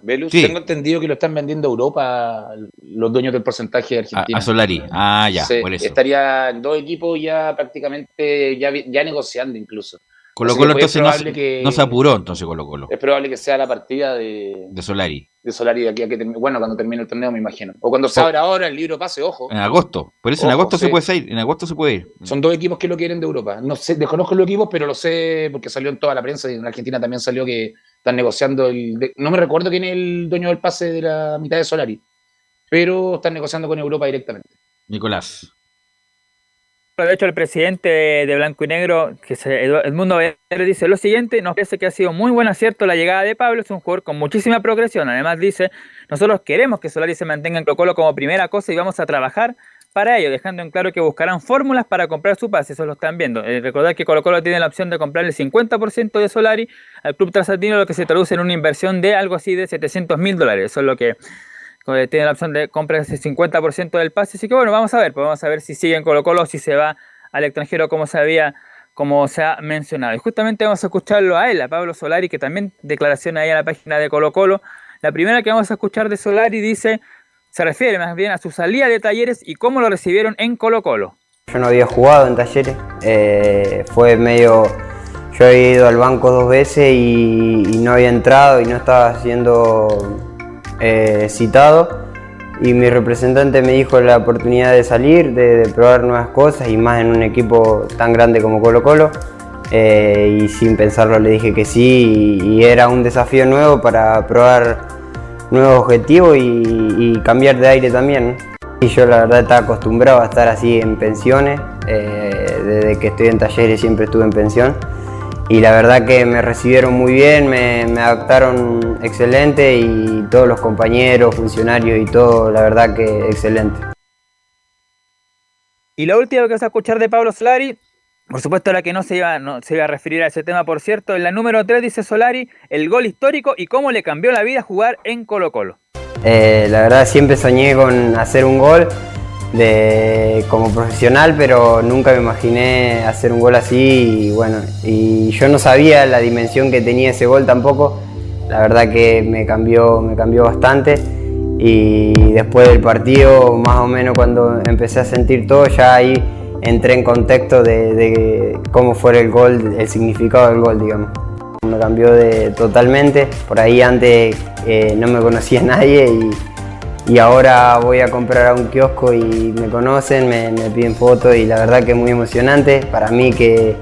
Velus, Sí. tengo entendido que lo están vendiendo a Europa los dueños del porcentaje de A, Argentina. a Solari. Ah, ya, Se- por eso. Estaría en dos equipos ya prácticamente, ya, ya negociando incluso. Colo Colo pues, entonces no, se- que- no se apuró, entonces Colo Colo, Es probable que sea la partida de, de Solari. de Solari de aquí a que termine. Bueno, cuando termine el torneo, me imagino. O cuando se Oh. abra ahora el libro pase, ojo. En agosto. Por eso en agosto se puede ir. En agosto se puede ir. Son dos equipos que lo quieren de Europa. No sé, desconozco los equipos, pero lo sé porque salió en toda la prensa y en Argentina también salió que están negociando el. de- no me recuerdo quién es el dueño del pase de la mitad de Solari, pero están negociando con Europa directamente. Nicolás. De hecho, el presidente de, Blanco y Negro, que es Edmundo Valero, dice lo siguiente, nos parece que ha sido muy buen acierto la llegada de Pablo, es un jugador con muchísima progresión. Además dice, nosotros queremos que Solari se mantenga en Colo Colo como primera cosa y vamos a trabajar para ello, dejando en claro que buscarán fórmulas para comprar su pase, eso lo están viendo. Eh, recordar que Colo Colo tiene la opción de comprar el 50% de Solari al club trasandino, lo que se traduce en una inversión de algo así de 700 mil dólares. Eso es lo que tiene la opción de comprar ese 50% del pase. Así que bueno, vamos a ver, pues vamos a ver si sigue en Colo Colo si se va al extranjero como se había, como se ha mencionado. Y justamente vamos a escucharlo a él, a Pablo Solari, que también declaración ahí a la página de Colo Colo. La primera que vamos a escuchar de Solari dice, se refiere más bien a su salida de talleres y cómo lo recibieron en Colo Colo. Yo no había jugado en talleres, eh, fue medio... Yo había ido al banco dos veces y, no había entrado y no estaba siendo eh, citado y mi representante me dijo la oportunidad de salir, de, de probar nuevas cosas y más en un equipo tan grande como Colo Colo eh, y sin pensarlo le dije que sí y, era un desafío nuevo para probar nuevos objetivos y, y cambiar de aire también. Y yo la verdad estaba acostumbrado a estar así en pensiones, eh, desde que estoy en talleres siempre estuve en pensión y la verdad que me recibieron muy bien, me, me adaptaron excelente y todos los compañeros, funcionarios y todo, la verdad que excelente. Y la última que vamos a escuchar de Pablo Solari, por supuesto la que no se iba, no se iba a referir a ese tema, por cierto, en la número 3 dice Solari, el gol histórico y cómo le cambió la vida jugar en Colo Colo. Eh, la verdad siempre soñé con hacer un gol de, como profesional, pero nunca me imaginé hacer un gol así y bueno, y yo no sabía la dimensión que tenía ese gol tampoco. La verdad que me cambió, me cambió bastante y después del partido, más o menos cuando empecé a sentir todo, ya ahí entré en contexto de, cómo fue el gol, el significado del gol, digamos. Me cambió de, totalmente, por ahí antes eh, no me conocía nadie y, y ahora voy a comprar a un kiosco y me conocen, me, me piden fotos y la verdad que es muy emocionante para mí que,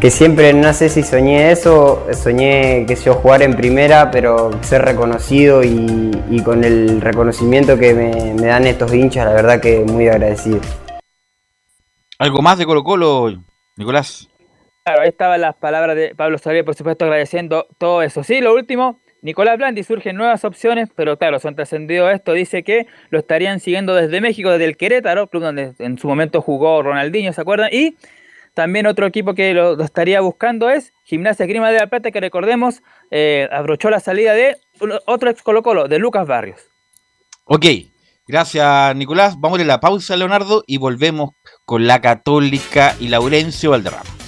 que siempre, no sé si soñé eso, soñé que yo jugar en primera, pero ser reconocido y, y con el reconocimiento que me, me dan estos hinchas, la verdad que muy agradecido. ¿Algo más de Colo Colo, Nicolás? Claro, ahí estaban las palabras de Pablo Solé, por supuesto, agradeciendo todo eso. Sí, lo último, Nicolás Blandi, surgen nuevas opciones, pero claro, son trascendido esto, dice que lo estarían siguiendo desde México, desde el Querétaro, club donde en su momento jugó Ronaldinho, ¿se acuerdan? Y también otro equipo que lo, lo estaría buscando es Gimnasia Grima de la Plata, que recordemos, eh, abrochó la salida de otro ex Colo Colo, de Lucas Barrios. Ok, gracias Nicolás. Vamos a la pausa, Leonardo, y volvemos con la Católica y Laurencio Valderrama.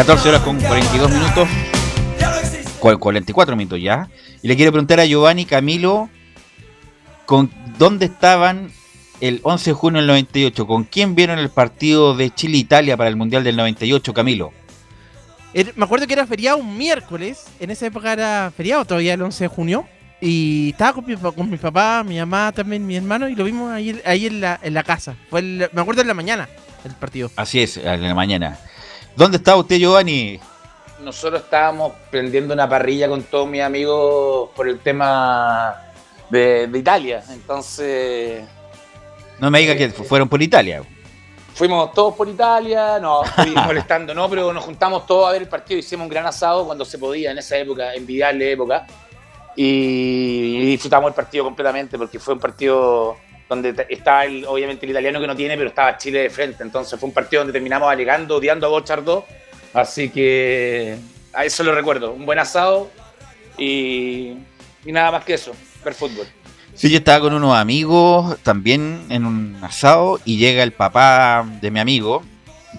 14 horas con 42 minutos. Cu- 44 minutos ya. Y le quiero preguntar a Giovanni Camilo con dónde estaban el 11 de junio del 98. ¿Con quién vieron el partido de Chile-Italia para el Mundial del 98, Camilo? Era- Me acuerdo que era feriado un miércoles. En esa época era feriado todavía el 11 de junio. Y estaba con mi, con mi papá, mi mamá también, mi hermano. Y lo vimos ahí, ahí en, la, en la casa. Fue el- me acuerdo en la mañana el partido. Así es, en la mañana. ¿Dónde estaba usted, Giovanni? Nosotros estábamos prendiendo una parrilla con todos mis amigos por el tema de, de Italia. Entonces No me diga que fu- fueron por Italia. fuimos todos por Italia, no, molestando, no, pero nos juntamos todos a ver el partido, hicimos un gran asado cuando se podía en esa época, envidiable época. y, y disfrutamos el partido completamente porque fue un partido donde estaba el- obviamente el italiano que no tiene, pero estaba Chile de frente. Entonces fue un partido donde terminamos alegando, odiando a Bochardó. Así que a eso lo recuerdo. Un buen asado y, y nada más que eso, ver fútbol. Sí, yo estaba con unos amigos también en un asado y llega el papá de mi amigo.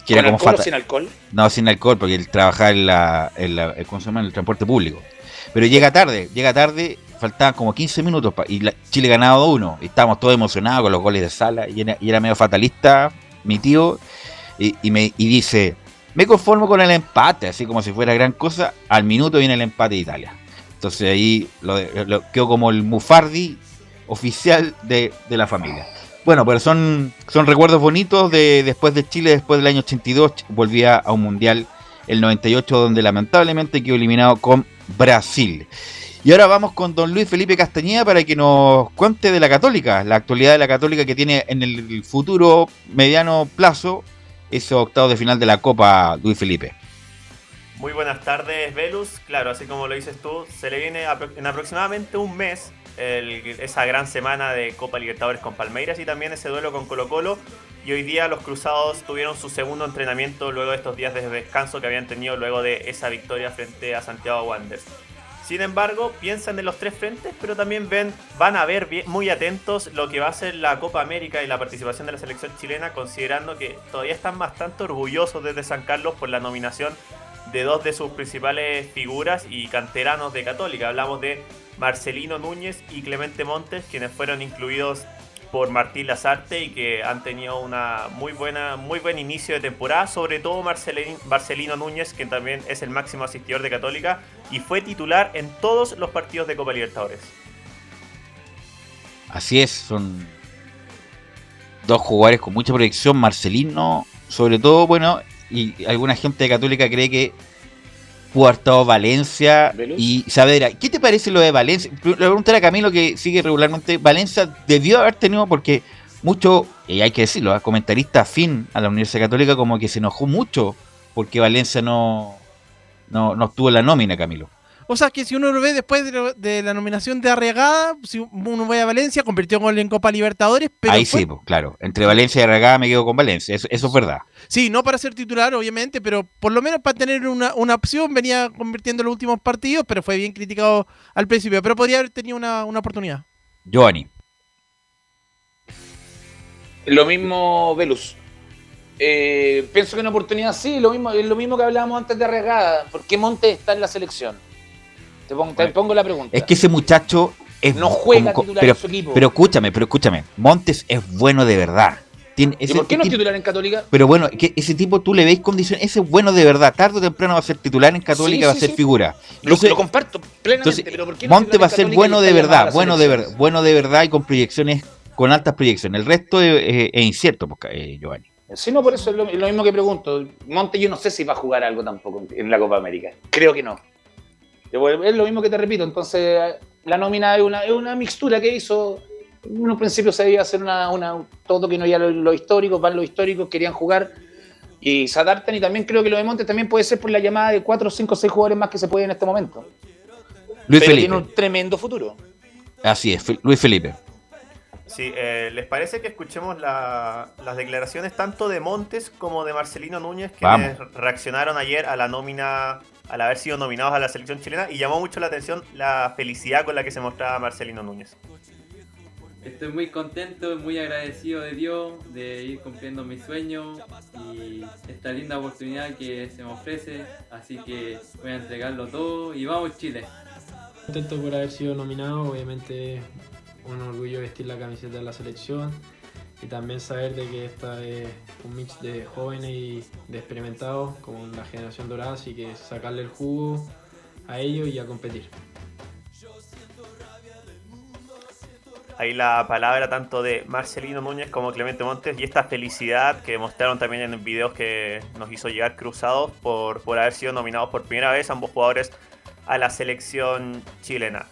Que ¿Con era como alcohol o sin alcohol? No, sin alcohol, porque él trabajaba en, la, en, la- en el transporte público. Pero llega tarde, llega tarde, faltaban como 15 minutos y Chile ganaba 2-1. Y estábamos todos emocionados con los goles de sala y era, medio fatalista mi tío. Y, me, y dice, me conformo con el empate, así como si fuera gran cosa. Al minuto viene el empate de Italia. Entonces ahí lo, lo- quedó como el Mufardi oficial de, de la familia. Bueno, pero son, son recuerdos bonitos de después de Chile, después del año 82, Ch- volvía a un mundial el 98, donde lamentablemente quedó eliminado con Brasil. Y ahora vamos con don Luis Felipe Castañeda para que nos cuente de la Católica, la actualidad de la Católica que tiene en el futuro mediano plazo ese octavo de final de la Copa Luis Felipe. Muy buenas tardes, Velus. Claro, así como lo dices tú, se le viene en aproximadamente un mes esa gran semana de Copa Libertadores con Palmeiras y también ese duelo con Colo Colo. Y hoy día los Cruzados tuvieron su segundo entrenamiento luego de estos días de descanso que habían tenido luego de esa victoria frente a Santiago Wanderers. Sin embargo, piensan en los tres frentes, pero también ven, van a ver bien- muy atentos lo que va a ser la Copa América y la participación de la selección chilena, considerando que todavía están bastante orgullosos desde San Carlos por la nominación de dos de sus principales figuras y canteranos de Católica. Hablamos de Marcelino Núñez y Clemente Montes, quienes fueron incluidos por Martín Lazarte y que han tenido una muy buena, muy buen inicio de temporada, sobre todo Marcelin- Marcelino Núñez, que también es el máximo asistidor de Católica y fue titular en todos los partidos de Copa Libertadores. Así es, son dos jugadores con mucha proyección. Marcelino, sobre todo, bueno, y alguna gente de Católica cree que estado Valencia y Saavedra. ¿Qué te parece lo de Valencia? Le voy a a Camilo que sigue regularmente. Valencia debió haber tenido, porque mucho, y hay que decirlo, ¿eh? comentarista afín a la Universidad Católica, como que se enojó mucho porque Valencia no, no, no estuvo en la nómina, Camilo. O sea, que si uno lo ve después de, lo- de la nominación de Arriagada, si uno va a Valencia, convirtió gol en Copa Libertadores, pero Ahí fue- sí, claro. Entre Valencia y Arragada me quedo con Valencia. Eso, eso es verdad. Sí, no para ser titular, obviamente, pero por lo menos para tener una, una opción venía convirtiendo en los últimos partidos, pero fue bien criticado al principio, pero podría haber tenido una, una oportunidad. Giovanni. Lo mismo Velus. Eh, pienso que una oportunidad sí, lo mismo, es lo mismo que hablábamos antes de Regada. ¿Por qué Montes está en la selección? Te pongo, te pongo la pregunta. Es que ese muchacho es No juega como- titular pero, en su equipo. pero escúchame, pero escúchame. Montes es bueno de verdad. Tiene ¿Y por qué no es titular en Católica? Pero bueno, que ese tipo tú le veis condiciones, ese es bueno de verdad. Tarde o temprano va a ser titular en Católica, Sí, va a ser sí. figura. Lo, lo comparto plenamente, entonces, pero ¿por qué no es Monte titular va a ser bueno de verdad, bueno de verdad, bueno de verdad y con proyecciones, con altas proyecciones. El resto es, es- es incierto, pues, eh, Giovanni. Sí, no, por eso es lo, mismo que pregunto. Monte yo no sé si va a jugar algo tampoco en la Copa América. Creo que no. Es lo mismo que te repito. Entonces, la nómina es una, es una mixtura que hizo. En un principio se debía hacer una, una- todo que no ya los los históricos, van los históricos, querían jugar y se adaptan. Y también creo que lo de Monte también puede ser por la llamada de 4, 5, 6 jugadores más que se puede en este momento. Luis Pero Felipe. tiene un tremendo futuro. Así es, Luis Felipe. Sí, eh, ¿les parece que escuchemos la- las declaraciones tanto de Montes como de Marcelino Núñez, que reaccionaron ayer a la nómina, al haber sido nominados a la selección chilena, y llamó mucho la atención la felicidad con la que se mostraba Marcelino Núñez. Estoy muy contento muy agradecido de Dios de ir cumpliendo mis sueños y esta linda oportunidad que se me ofrece. Así que voy a entregarlo todo y vamos Chile. Contento por haber sido nominado, obviamente un orgullo vestir la camiseta de la selección y también saber de que esta es un mix de jóvenes y de experimentados como la generación dorada, así que sacarle el jugo a ellos y a competir. Ahí la palabra tanto de Marcelino Núñez como Clemente Montes y esta felicidad que mostraron también en videos que nos hizo llegar cruzados por, por haber sido nominados por primera vez ambos jugadores a la selección chilena.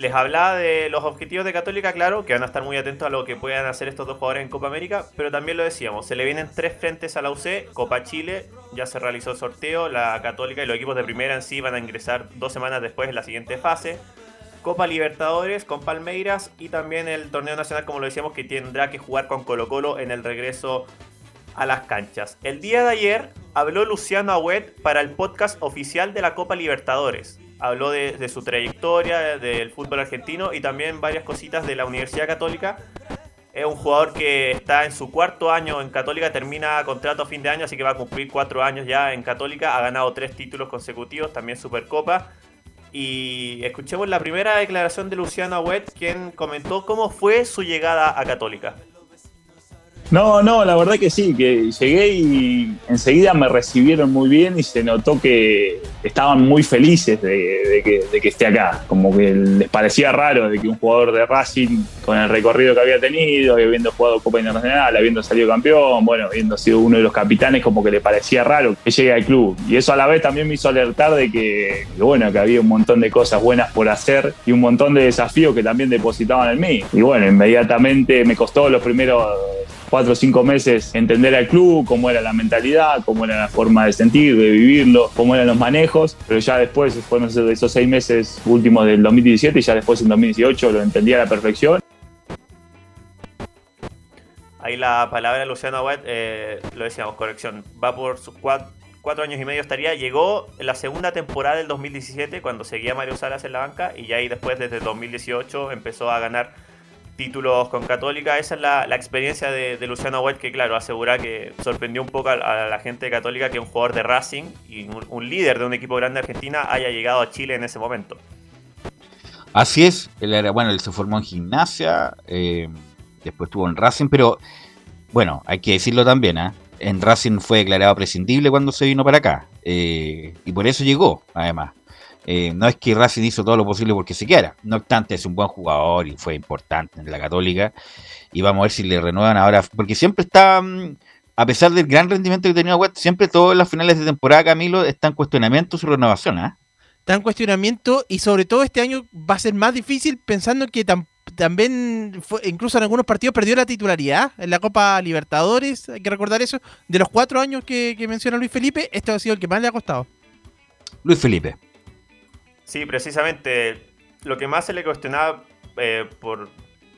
Les hablaba de los objetivos de Católica, claro, que van a estar muy atentos a lo que puedan hacer estos dos jugadores en Copa América, pero también lo decíamos, se le vienen tres frentes a la UC, Copa Chile, ya se realizó el sorteo, la Católica y los equipos de primera en sí van a ingresar dos semanas después en la siguiente fase. Copa Libertadores con Palmeiras y también el torneo nacional, como lo decíamos, que tendrá que jugar con Colo Colo en el regreso a las canchas. El día de ayer habló Luciano Agüet para el podcast oficial de la Copa Libertadores. Habló de, su trayectoria, del fútbol argentino y también varias cositas de la Universidad Católica. Es un jugador que está en su cuarto año en Católica, termina contrato a fin de año, así que va a cumplir cuatro años ya en Católica. Ha ganado tres títulos consecutivos, también Supercopa. Y escuchemos la primera declaración de Luciano Agüet, quien comentó cómo fue su llegada a Católica. No, no, la verdad que sí, que llegué y enseguida me recibieron muy bien y se notó que estaban muy felices de, de que, de que esté acá. Como que les parecía raro de que un jugador de Racing, con el recorrido que había tenido, habiendo jugado Copa Internacional, habiendo salido campeón, bueno, habiendo sido uno de los capitanes, como que le parecía raro que llegue al club. Y eso a la vez también me hizo alertar de que, que, bueno, que había un montón de cosas buenas por hacer y un montón de desafíos que también depositaban en mí. Y bueno, inmediatamente me costó los primeros cuatro o cinco meses entender al club, cómo era la mentalidad, cómo era la forma de sentir, de vivirlo, cómo eran los manejos, pero ya después, fueron esos seis meses últimos del 2017 y ya después en 2018 lo entendí a la perfección. Ahí la palabra de Luciano Aguet, eh, lo decíamos, corrección, va por sus cuatro, cuatro, años y medio estaría. Llegó en la segunda temporada del 2017 cuando seguía Mario Salas en la banca y ya ahí después desde 2018 empezó a ganar títulos con Católica. Esa es la, experiencia de, Luciano White, que claro, asegura que sorprendió un poco a, la gente Católica que un jugador de Racing y un, líder de un equipo grande de Argentina haya llegado a Chile en ese momento. Así es, él era, bueno, él se formó en gimnasia, eh, después estuvo en Racing, pero bueno, hay que decirlo también, ¿eh? en Racing fue declarado prescindible cuando se vino para acá, eh, y por eso llegó, además. Eh, no es que Racing hizo todo lo posible porque se quiera. No obstante, es un buen jugador y fue importante en la Católica. Y vamos a ver si le renuevan ahora. Porque siempre está, mm, a pesar del gran rendimiento que tenía West, siempre todas las finales de temporada, Camilo, está en cuestionamiento su renovación. ¿eh? Está en cuestionamiento y sobre todo este año va a ser más difícil pensando que tam también, fue, incluso en algunos partidos, perdió la titularidad en la Copa Libertadores. Hay que recordar eso. De los cuatro años que, que menciona Luis Felipe, este ha sido el que más le ha costado. Luis Felipe. Sí, precisamente lo que más se le cuestionaba, eh,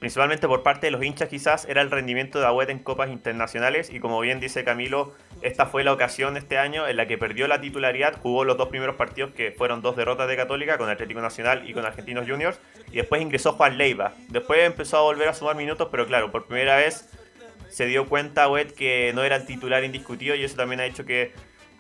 principalmente por parte de los hinchas quizás, era el rendimiento de Agüet en copas internacionales y como bien dice Camilo, esta fue la ocasión este año en la que perdió la titularidad, jugó los dos primeros partidos que fueron dos derrotas de Católica con Atlético Nacional y con Argentinos Juniors y después ingresó Juan Leiva. Después empezó a volver a sumar minutos, pero claro, por primera vez se dio cuenta Agüet que no era el titular indiscutido y eso también ha hecho que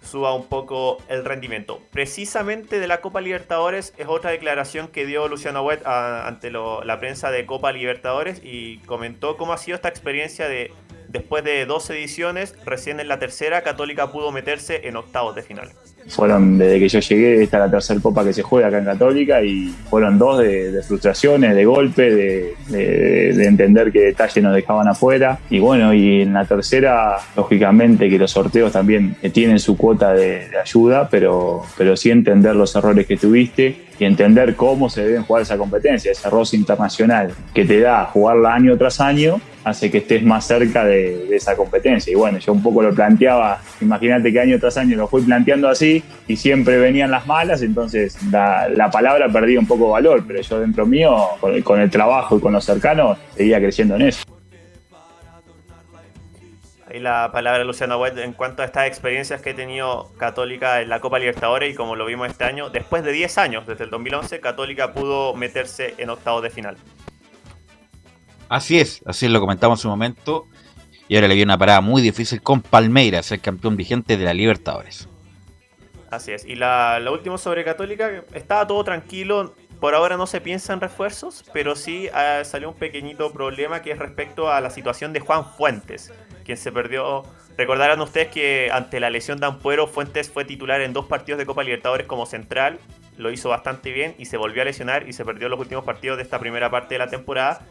suba un poco el rendimiento. Precisamente de la Copa Libertadores es otra declaración que dio Luciano Wet ante lo, la prensa de Copa Libertadores y comentó cómo ha sido esta experiencia de después de dos ediciones, recién en la tercera Católica pudo meterse en octavos de final. Fueron desde que yo llegué, esta es la tercera copa que se juega acá en Católica y fueron dos de, frustraciones, de golpe, de, de, de, entender qué detalles nos dejaban afuera. Y bueno, y en la tercera, lógicamente que los sorteos también tienen su cuota de, ayuda, pero, pero sí entender los errores que tuviste y entender cómo se deben jugar esa competencia, ese roce internacional que te da jugarla año tras año hace que estés más cerca de, esa competencia. Y bueno, yo un poco lo planteaba, imagínate que año tras año lo fui planteando así y siempre venían las malas, entonces la, la palabra perdía un poco de valor, pero yo dentro mío, con el, con el trabajo y con los cercanos, seguía creciendo en eso. Ahí la palabra de Luciano Wet en cuanto a estas experiencias que he tenido Católica en la Copa Libertadores y como lo vimos este año, después de 10 años, desde el 2011, Católica pudo meterse en octavos de final. Así es, así lo comentamos en su momento. Y ahora le viene una parada muy difícil con Palmeiras, el campeón vigente de la Libertadores. Así es. Y la, lo último sobre Católica, estaba todo tranquilo. Por ahora no se piensa en refuerzos, pero sí uh, salió un pequeñito problema que es respecto a la situación de Juan Fuentes, quien se perdió. Recordarán ustedes que ante la lesión de Ampuero, Fuentes fue titular en dos partidos de Copa Libertadores como central, lo hizo bastante bien y se volvió a lesionar y se perdió los últimos partidos de esta primera parte de la temporada.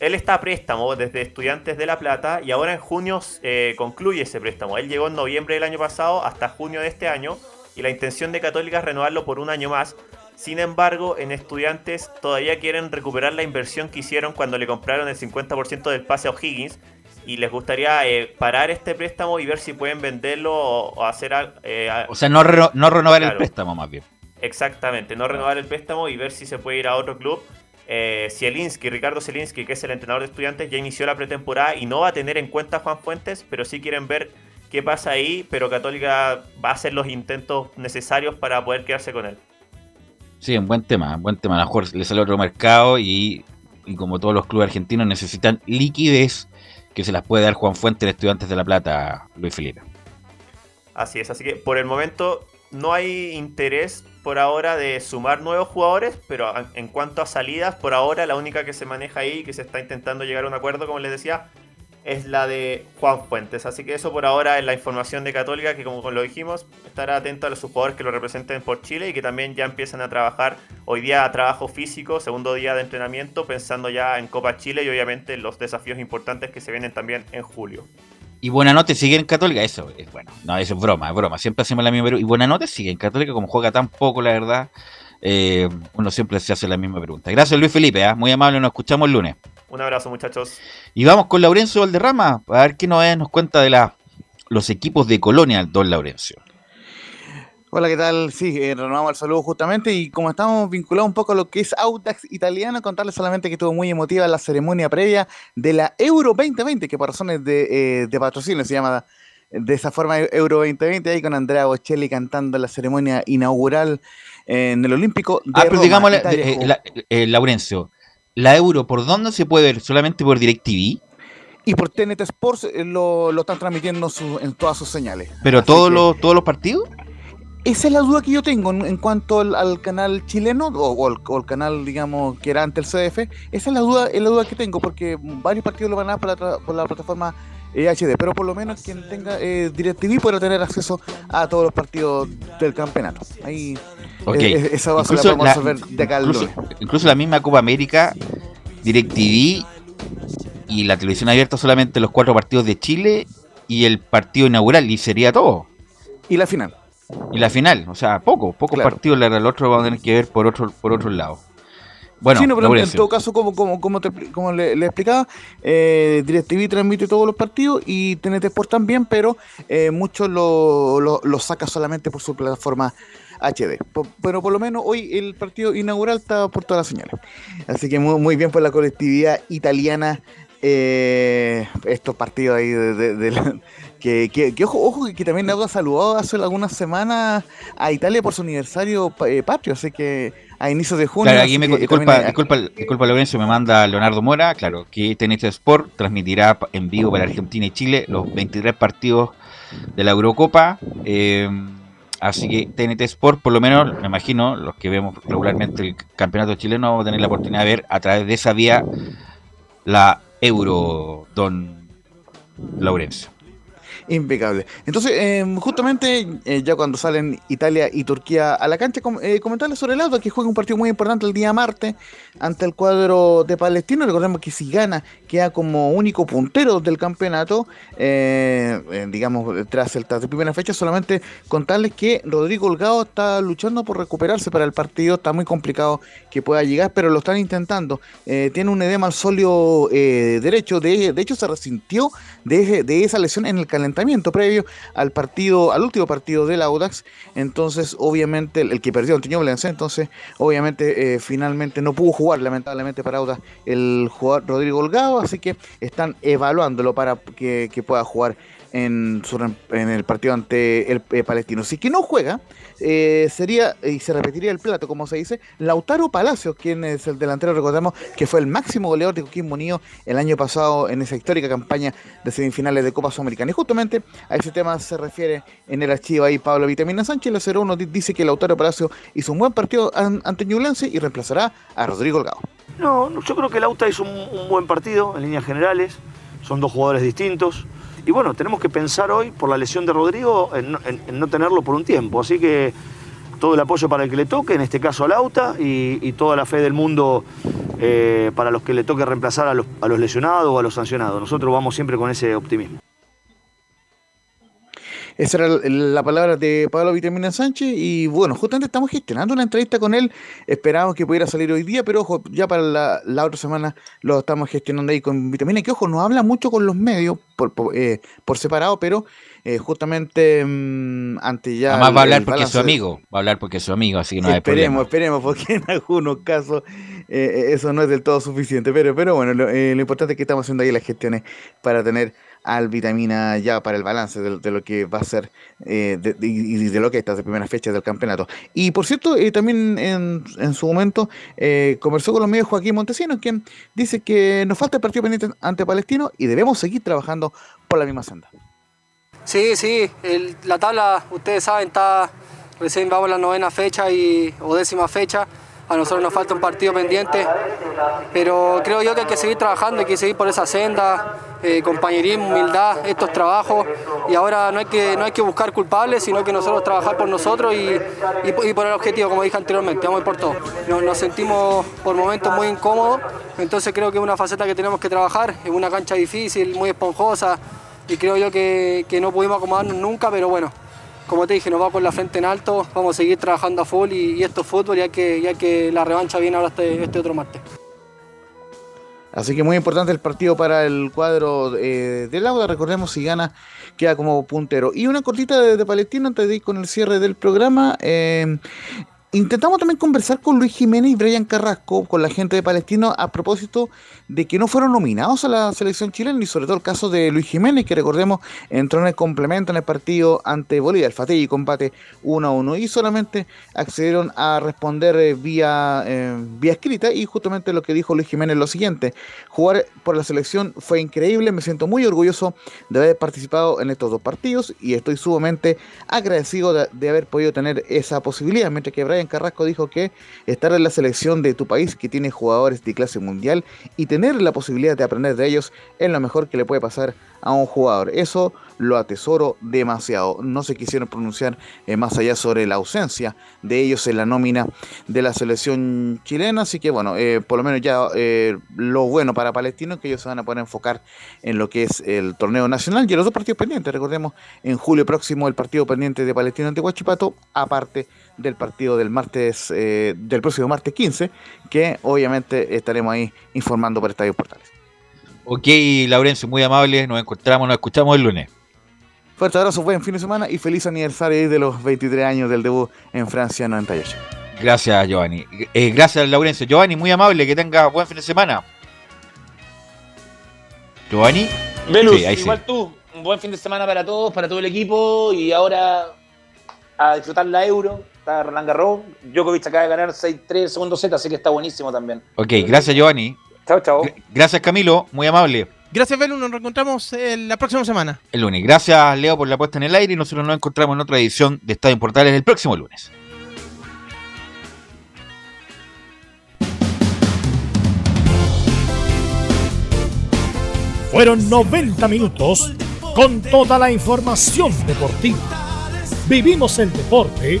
Él está a préstamo desde Estudiantes de La Plata y ahora en junio eh, concluye ese préstamo. Él llegó en noviembre del año pasado hasta junio de este año y la intención de Católica es renovarlo por un año más. Sin embargo, en Estudiantes todavía quieren recuperar la inversión que hicieron cuando le compraron el 50% del pase a O'Higgins y les gustaría eh, parar este préstamo y ver si pueden venderlo o, o hacer... Eh, o sea, no, no renovar claro. el préstamo más bien. Exactamente, no renovar el préstamo y ver si se puede ir a otro club. Eh, Zielinski, Ricardo Zielinski, que es el entrenador de estudiantes, ya inició la pretemporada y no va a tener en cuenta a Juan Fuentes, pero sí quieren ver qué pasa ahí, pero Católica va a hacer los intentos necesarios para poder quedarse con él. Sí, un buen tema, un buen tema. A lo mejor le sale otro mercado y, y como todos los clubes argentinos necesitan liquidez que se las puede dar Juan Fuentes de Estudiantes de La Plata, Luis Felipe. Así es, así que por el momento no hay interés por ahora de sumar nuevos jugadores, pero en cuanto a salidas, por ahora la única que se maneja ahí, que se está intentando llegar a un acuerdo, como les decía, es la de Juan Fuentes. Así que eso por ahora es la información de Católica, que como lo dijimos, estará atento a los jugadores que lo representen por Chile y que también ya empiezan a trabajar hoy día a trabajo físico, segundo día de entrenamiento, pensando ya en Copa Chile y obviamente en los desafíos importantes que se vienen también en julio. Y Buenanote sigue en Católica, eso es bueno. No, eso es broma, es broma. Siempre hacemos la misma pregunta. Y Buenanote sigue en Católica, como juega tan poco, la verdad. eh, uno siempre se hace la misma pregunta. Gracias, Luis Felipe, ¿ah? muy amable. Nos escuchamos el lunes. Un abrazo, muchachos. Y vamos con Laurencio Valderrama, a ver qué nos, nos cuenta de la, los equipos de Colonia, don Laurencio. Hola, ¿qué tal? Sí, eh, renovamos el saludo justamente y como estamos vinculados un poco a lo que es Audax italiano, contarles solamente que estuvo muy emotiva la ceremonia previa de la Euro 2020, que por razones de, eh, de patrocinio se llama de esa forma Euro 2020, ahí con Andrea Bocelli cantando la ceremonia inaugural en el Olímpico de Ah, pero Roma, digamos, la- Italia, eh, la- eh, Laurencio, ¿la Euro por dónde se puede ver? ¿Solamente por DirecTV? Y por TNT Sports eh, lo, lo están transmitiendo su- en todas sus señales. ¿Pero Así todos que- los, todos los partidos? Esa es la duda que yo tengo en, en cuanto al, al canal chileno o, o el, o el canal, digamos, que era ante el CDF. Esa es la duda, es la duda que tengo porque varios partidos lo van a dar por la, por la plataforma eh, HD, pero por lo menos quien tenga eh, DirecTV podrá tener acceso a todos los partidos del campeonato. Ahí eh, eh, esa base la Incluso podemos la- resolver de acá al incluso, incluso la misma Copa América, DirecTV y la televisión abierta solamente los cuatro partidos de Chile y el partido inaugural, y sería todo. Y la final. Y la final, o sea, poco, pocos Claro. partidos, el otro vamos a tener que ver por otro, por otro lado. Bueno, sí, no, pero en- todo caso, como, como, como, te como le, le explicaba, eh, DirecTV transmite todos los partidos y TNT Sport también, pero eh, muchos lo, lo, lo saca solamente por su plataforma HD. Po- pero por lo menos hoy el partido inaugural está por todas las señales. Así que muy, muy bien por la colectividad italiana. eh, estos partidos ahí de, de- de la- que, que- que ojo, ojo que también Auda saludó hace algunas semanas a Italia por su aniversario eh, patrio, así que a inicios de junio. Claro, aquí me que disculpa, hay- disculpa, disculpa Lorenzo, me manda Leonardo Mora, claro, que TNT Sport transmitirá en vivo para Argentina y Chile los 23 partidos de la Eurocopa. eh, así que TNT Sport, por lo menos, me imagino, los que vemos regularmente el campeonato chileno, vamos a tener la oportunidad de ver a través de esa vía la Euro, don Laurencio. Impecable. Entonces, eh, justamente eh, ya cuando salen Italia y Turquía a la cancha, eh, comentarles sobre el Auda que juega un partido muy importante el día martes ante el cuadro de Palestino. Recordemos que si gana, queda como único puntero del campeonato, eh, digamos, tras el tras de primera fecha. Solamente contarles que Rodrigo Holgado está luchando por recuperarse para el partido. Está muy complicado que pueda llegar, pero lo están intentando. Tiene un edema al sóleo derecho. De, hecho, se resintió de, esa lesión en el previo al partido, al último partido del Audax. Entonces, obviamente, el, que perdió ante Ñublense, entonces, obviamente, eh, finalmente no pudo jugar, lamentablemente, para Audax el jugador Rodrigo Holgado. Así que están evaluándolo para que pueda jugar en, el partido ante el eh, Palestino. Si que no juega, eh, sería, y se repetiría el plato, como se dice, Lautaro Palacios, quien es el delantero, recordemos que fue el máximo goleador de Coquimbo Unido el año pasado en esa histórica campaña de semifinales de Copa Sudamericana. Y justamente a ese tema se refiere en el archivo ahí Pablo Vitamina Sánchez, la 01 di- dice que Lautaro Palacios hizo un buen partido an- ante Ñublense y reemplazará a Rodrigo Holgado. No, yo creo que el Auta hizo un buen partido en líneas generales. Son dos jugadores distintos. Y bueno, tenemos que pensar hoy, por la lesión de Rodrigo, en, no- en- en no tenerlo por un tiempo. Así que todo el apoyo para el que le toque, en este caso al Auta, y, toda la fe del mundo eh, para los que le toque reemplazar a los lesionados o a los sancionados. Nosotros vamos siempre con ese optimismo. Esa era la palabra de Pablo Vitamina Sánchez y bueno, justamente estamos gestionando una entrevista con él. Esperamos que pudiera salir hoy día, pero ojo, ya para la, otra semana lo estamos gestionando ahí con Vitamina, que ojo, no habla mucho con los medios por, por, eh, separado, pero eh, justamente mm, ante ya... Además va a hablar porque es su amigo, va a hablar porque es su amigo, así que no esperemos, hay problema. Esperemos, porque en algunos casos eh, eso no es del todo suficiente, pero, pero bueno, lo, lo importante es que estamos haciendo ahí las gestiones para tener al vitamina ya para el balance de, lo que va a ser eh, y de, lo que estas de primeras fechas del campeonato. Y por cierto, eh, también en, en, su momento eh, conversó con los medios Joaquín Montesinos, quien dice que nos falta el partido pendiente ante Palestino y debemos seguir trabajando por la misma senda. Sí, sí, la tabla, ustedes saben, está recién vamos la novena fecha y, o décima fecha a nosotros nos falta un partido pendiente, pero creo yo que hay que seguir trabajando, hay que seguir por esa senda, eh, compañerismo, humildad, estos trabajos, y ahora no hay que, no hay que buscar culpables, sino que nosotros trabajar por nosotros y, y, por el objetivo, como dije anteriormente, vamos a ir por todo. Nos, sentimos por momentos muy incómodos, entonces creo que es una faceta que tenemos que trabajar, es una cancha difícil, muy esponjosa, y creo yo que, que no pudimos acomodarnos nunca, pero bueno, como te dije, nos va con la frente en alto, vamos a seguir trabajando a full y, esto es fútbol, ya que, ya que la revancha viene ahora este, este otro martes. Así que muy importante el partido para el cuadro eh, del Lauda. Recordemos si gana, queda como puntero. Y una cortita de, de Palestino antes de con el cierre del programa. Eh, Intentamos también conversar con Luis Jiménez y Brian Carrasco, con la gente de Palestino, a propósito de que no fueron nominados a la selección chilena, y sobre todo el caso de Luis Jiménez, que recordemos entró en el complemento en el partido ante Bolivia, el y combate 1 a 1, y solamente accedieron a responder eh, vía, eh, vía escrita, y justamente lo que dijo Luis Jiménez es lo siguiente, jugar por la selección fue increíble, me siento muy orgulloso de haber participado en estos dos partidos, y estoy sumamente agradecido de, de haber podido tener esa posibilidad, mientras que Brian Carrasco dijo que estar en la selección de tu país que tiene jugadores de clase mundial y tener la posibilidad de aprender de ellos es lo mejor que le puede pasar a un jugador. Eso lo atesoro demasiado. No se quisieron pronunciar eh, más allá sobre la ausencia de ellos en la nómina de la selección chilena. Así que bueno, eh, por lo menos ya eh, lo bueno para Palestino es que ellos se van a poder enfocar en lo que es el torneo nacional y los dos partidos pendientes. Recordemos, en julio próximo el partido pendiente de Palestino ante Huachipato, aparte del partido del martes, del próximo martes 15, que obviamente estaremos ahí informando por Estadio Portales. Ok, Laurencio, muy amable. Nos encontramos, nos escuchamos el lunes. Fuerte abrazo, buen fin de semana y feliz aniversario de los 23 años del debut en Francia 98. Gracias, Giovanni. Eh, gracias, Laurencio. Giovanni, muy amable, que tenga buen fin de semana. Giovanni. Velus, igual tú. Un buen fin de semana para todos, para todo el equipo y ahora a disfrutar la Euro. Está Roland Garros. Djokovic acaba de ganar 6-3 segundo set, así que está buenísimo también. Ok, gracias, Giovanni. Chao, chao. Gracias, Camilo. Muy amable. Gracias, Velu. Nos reencontramos eh, la próxima semana. El lunes. Gracias, Leo, por la puesta en el aire. Y nosotros nos encontramos en otra edición de Estadio Portales el próximo lunes. Fueron 90 minutos con toda la información deportiva. Vivimos el deporte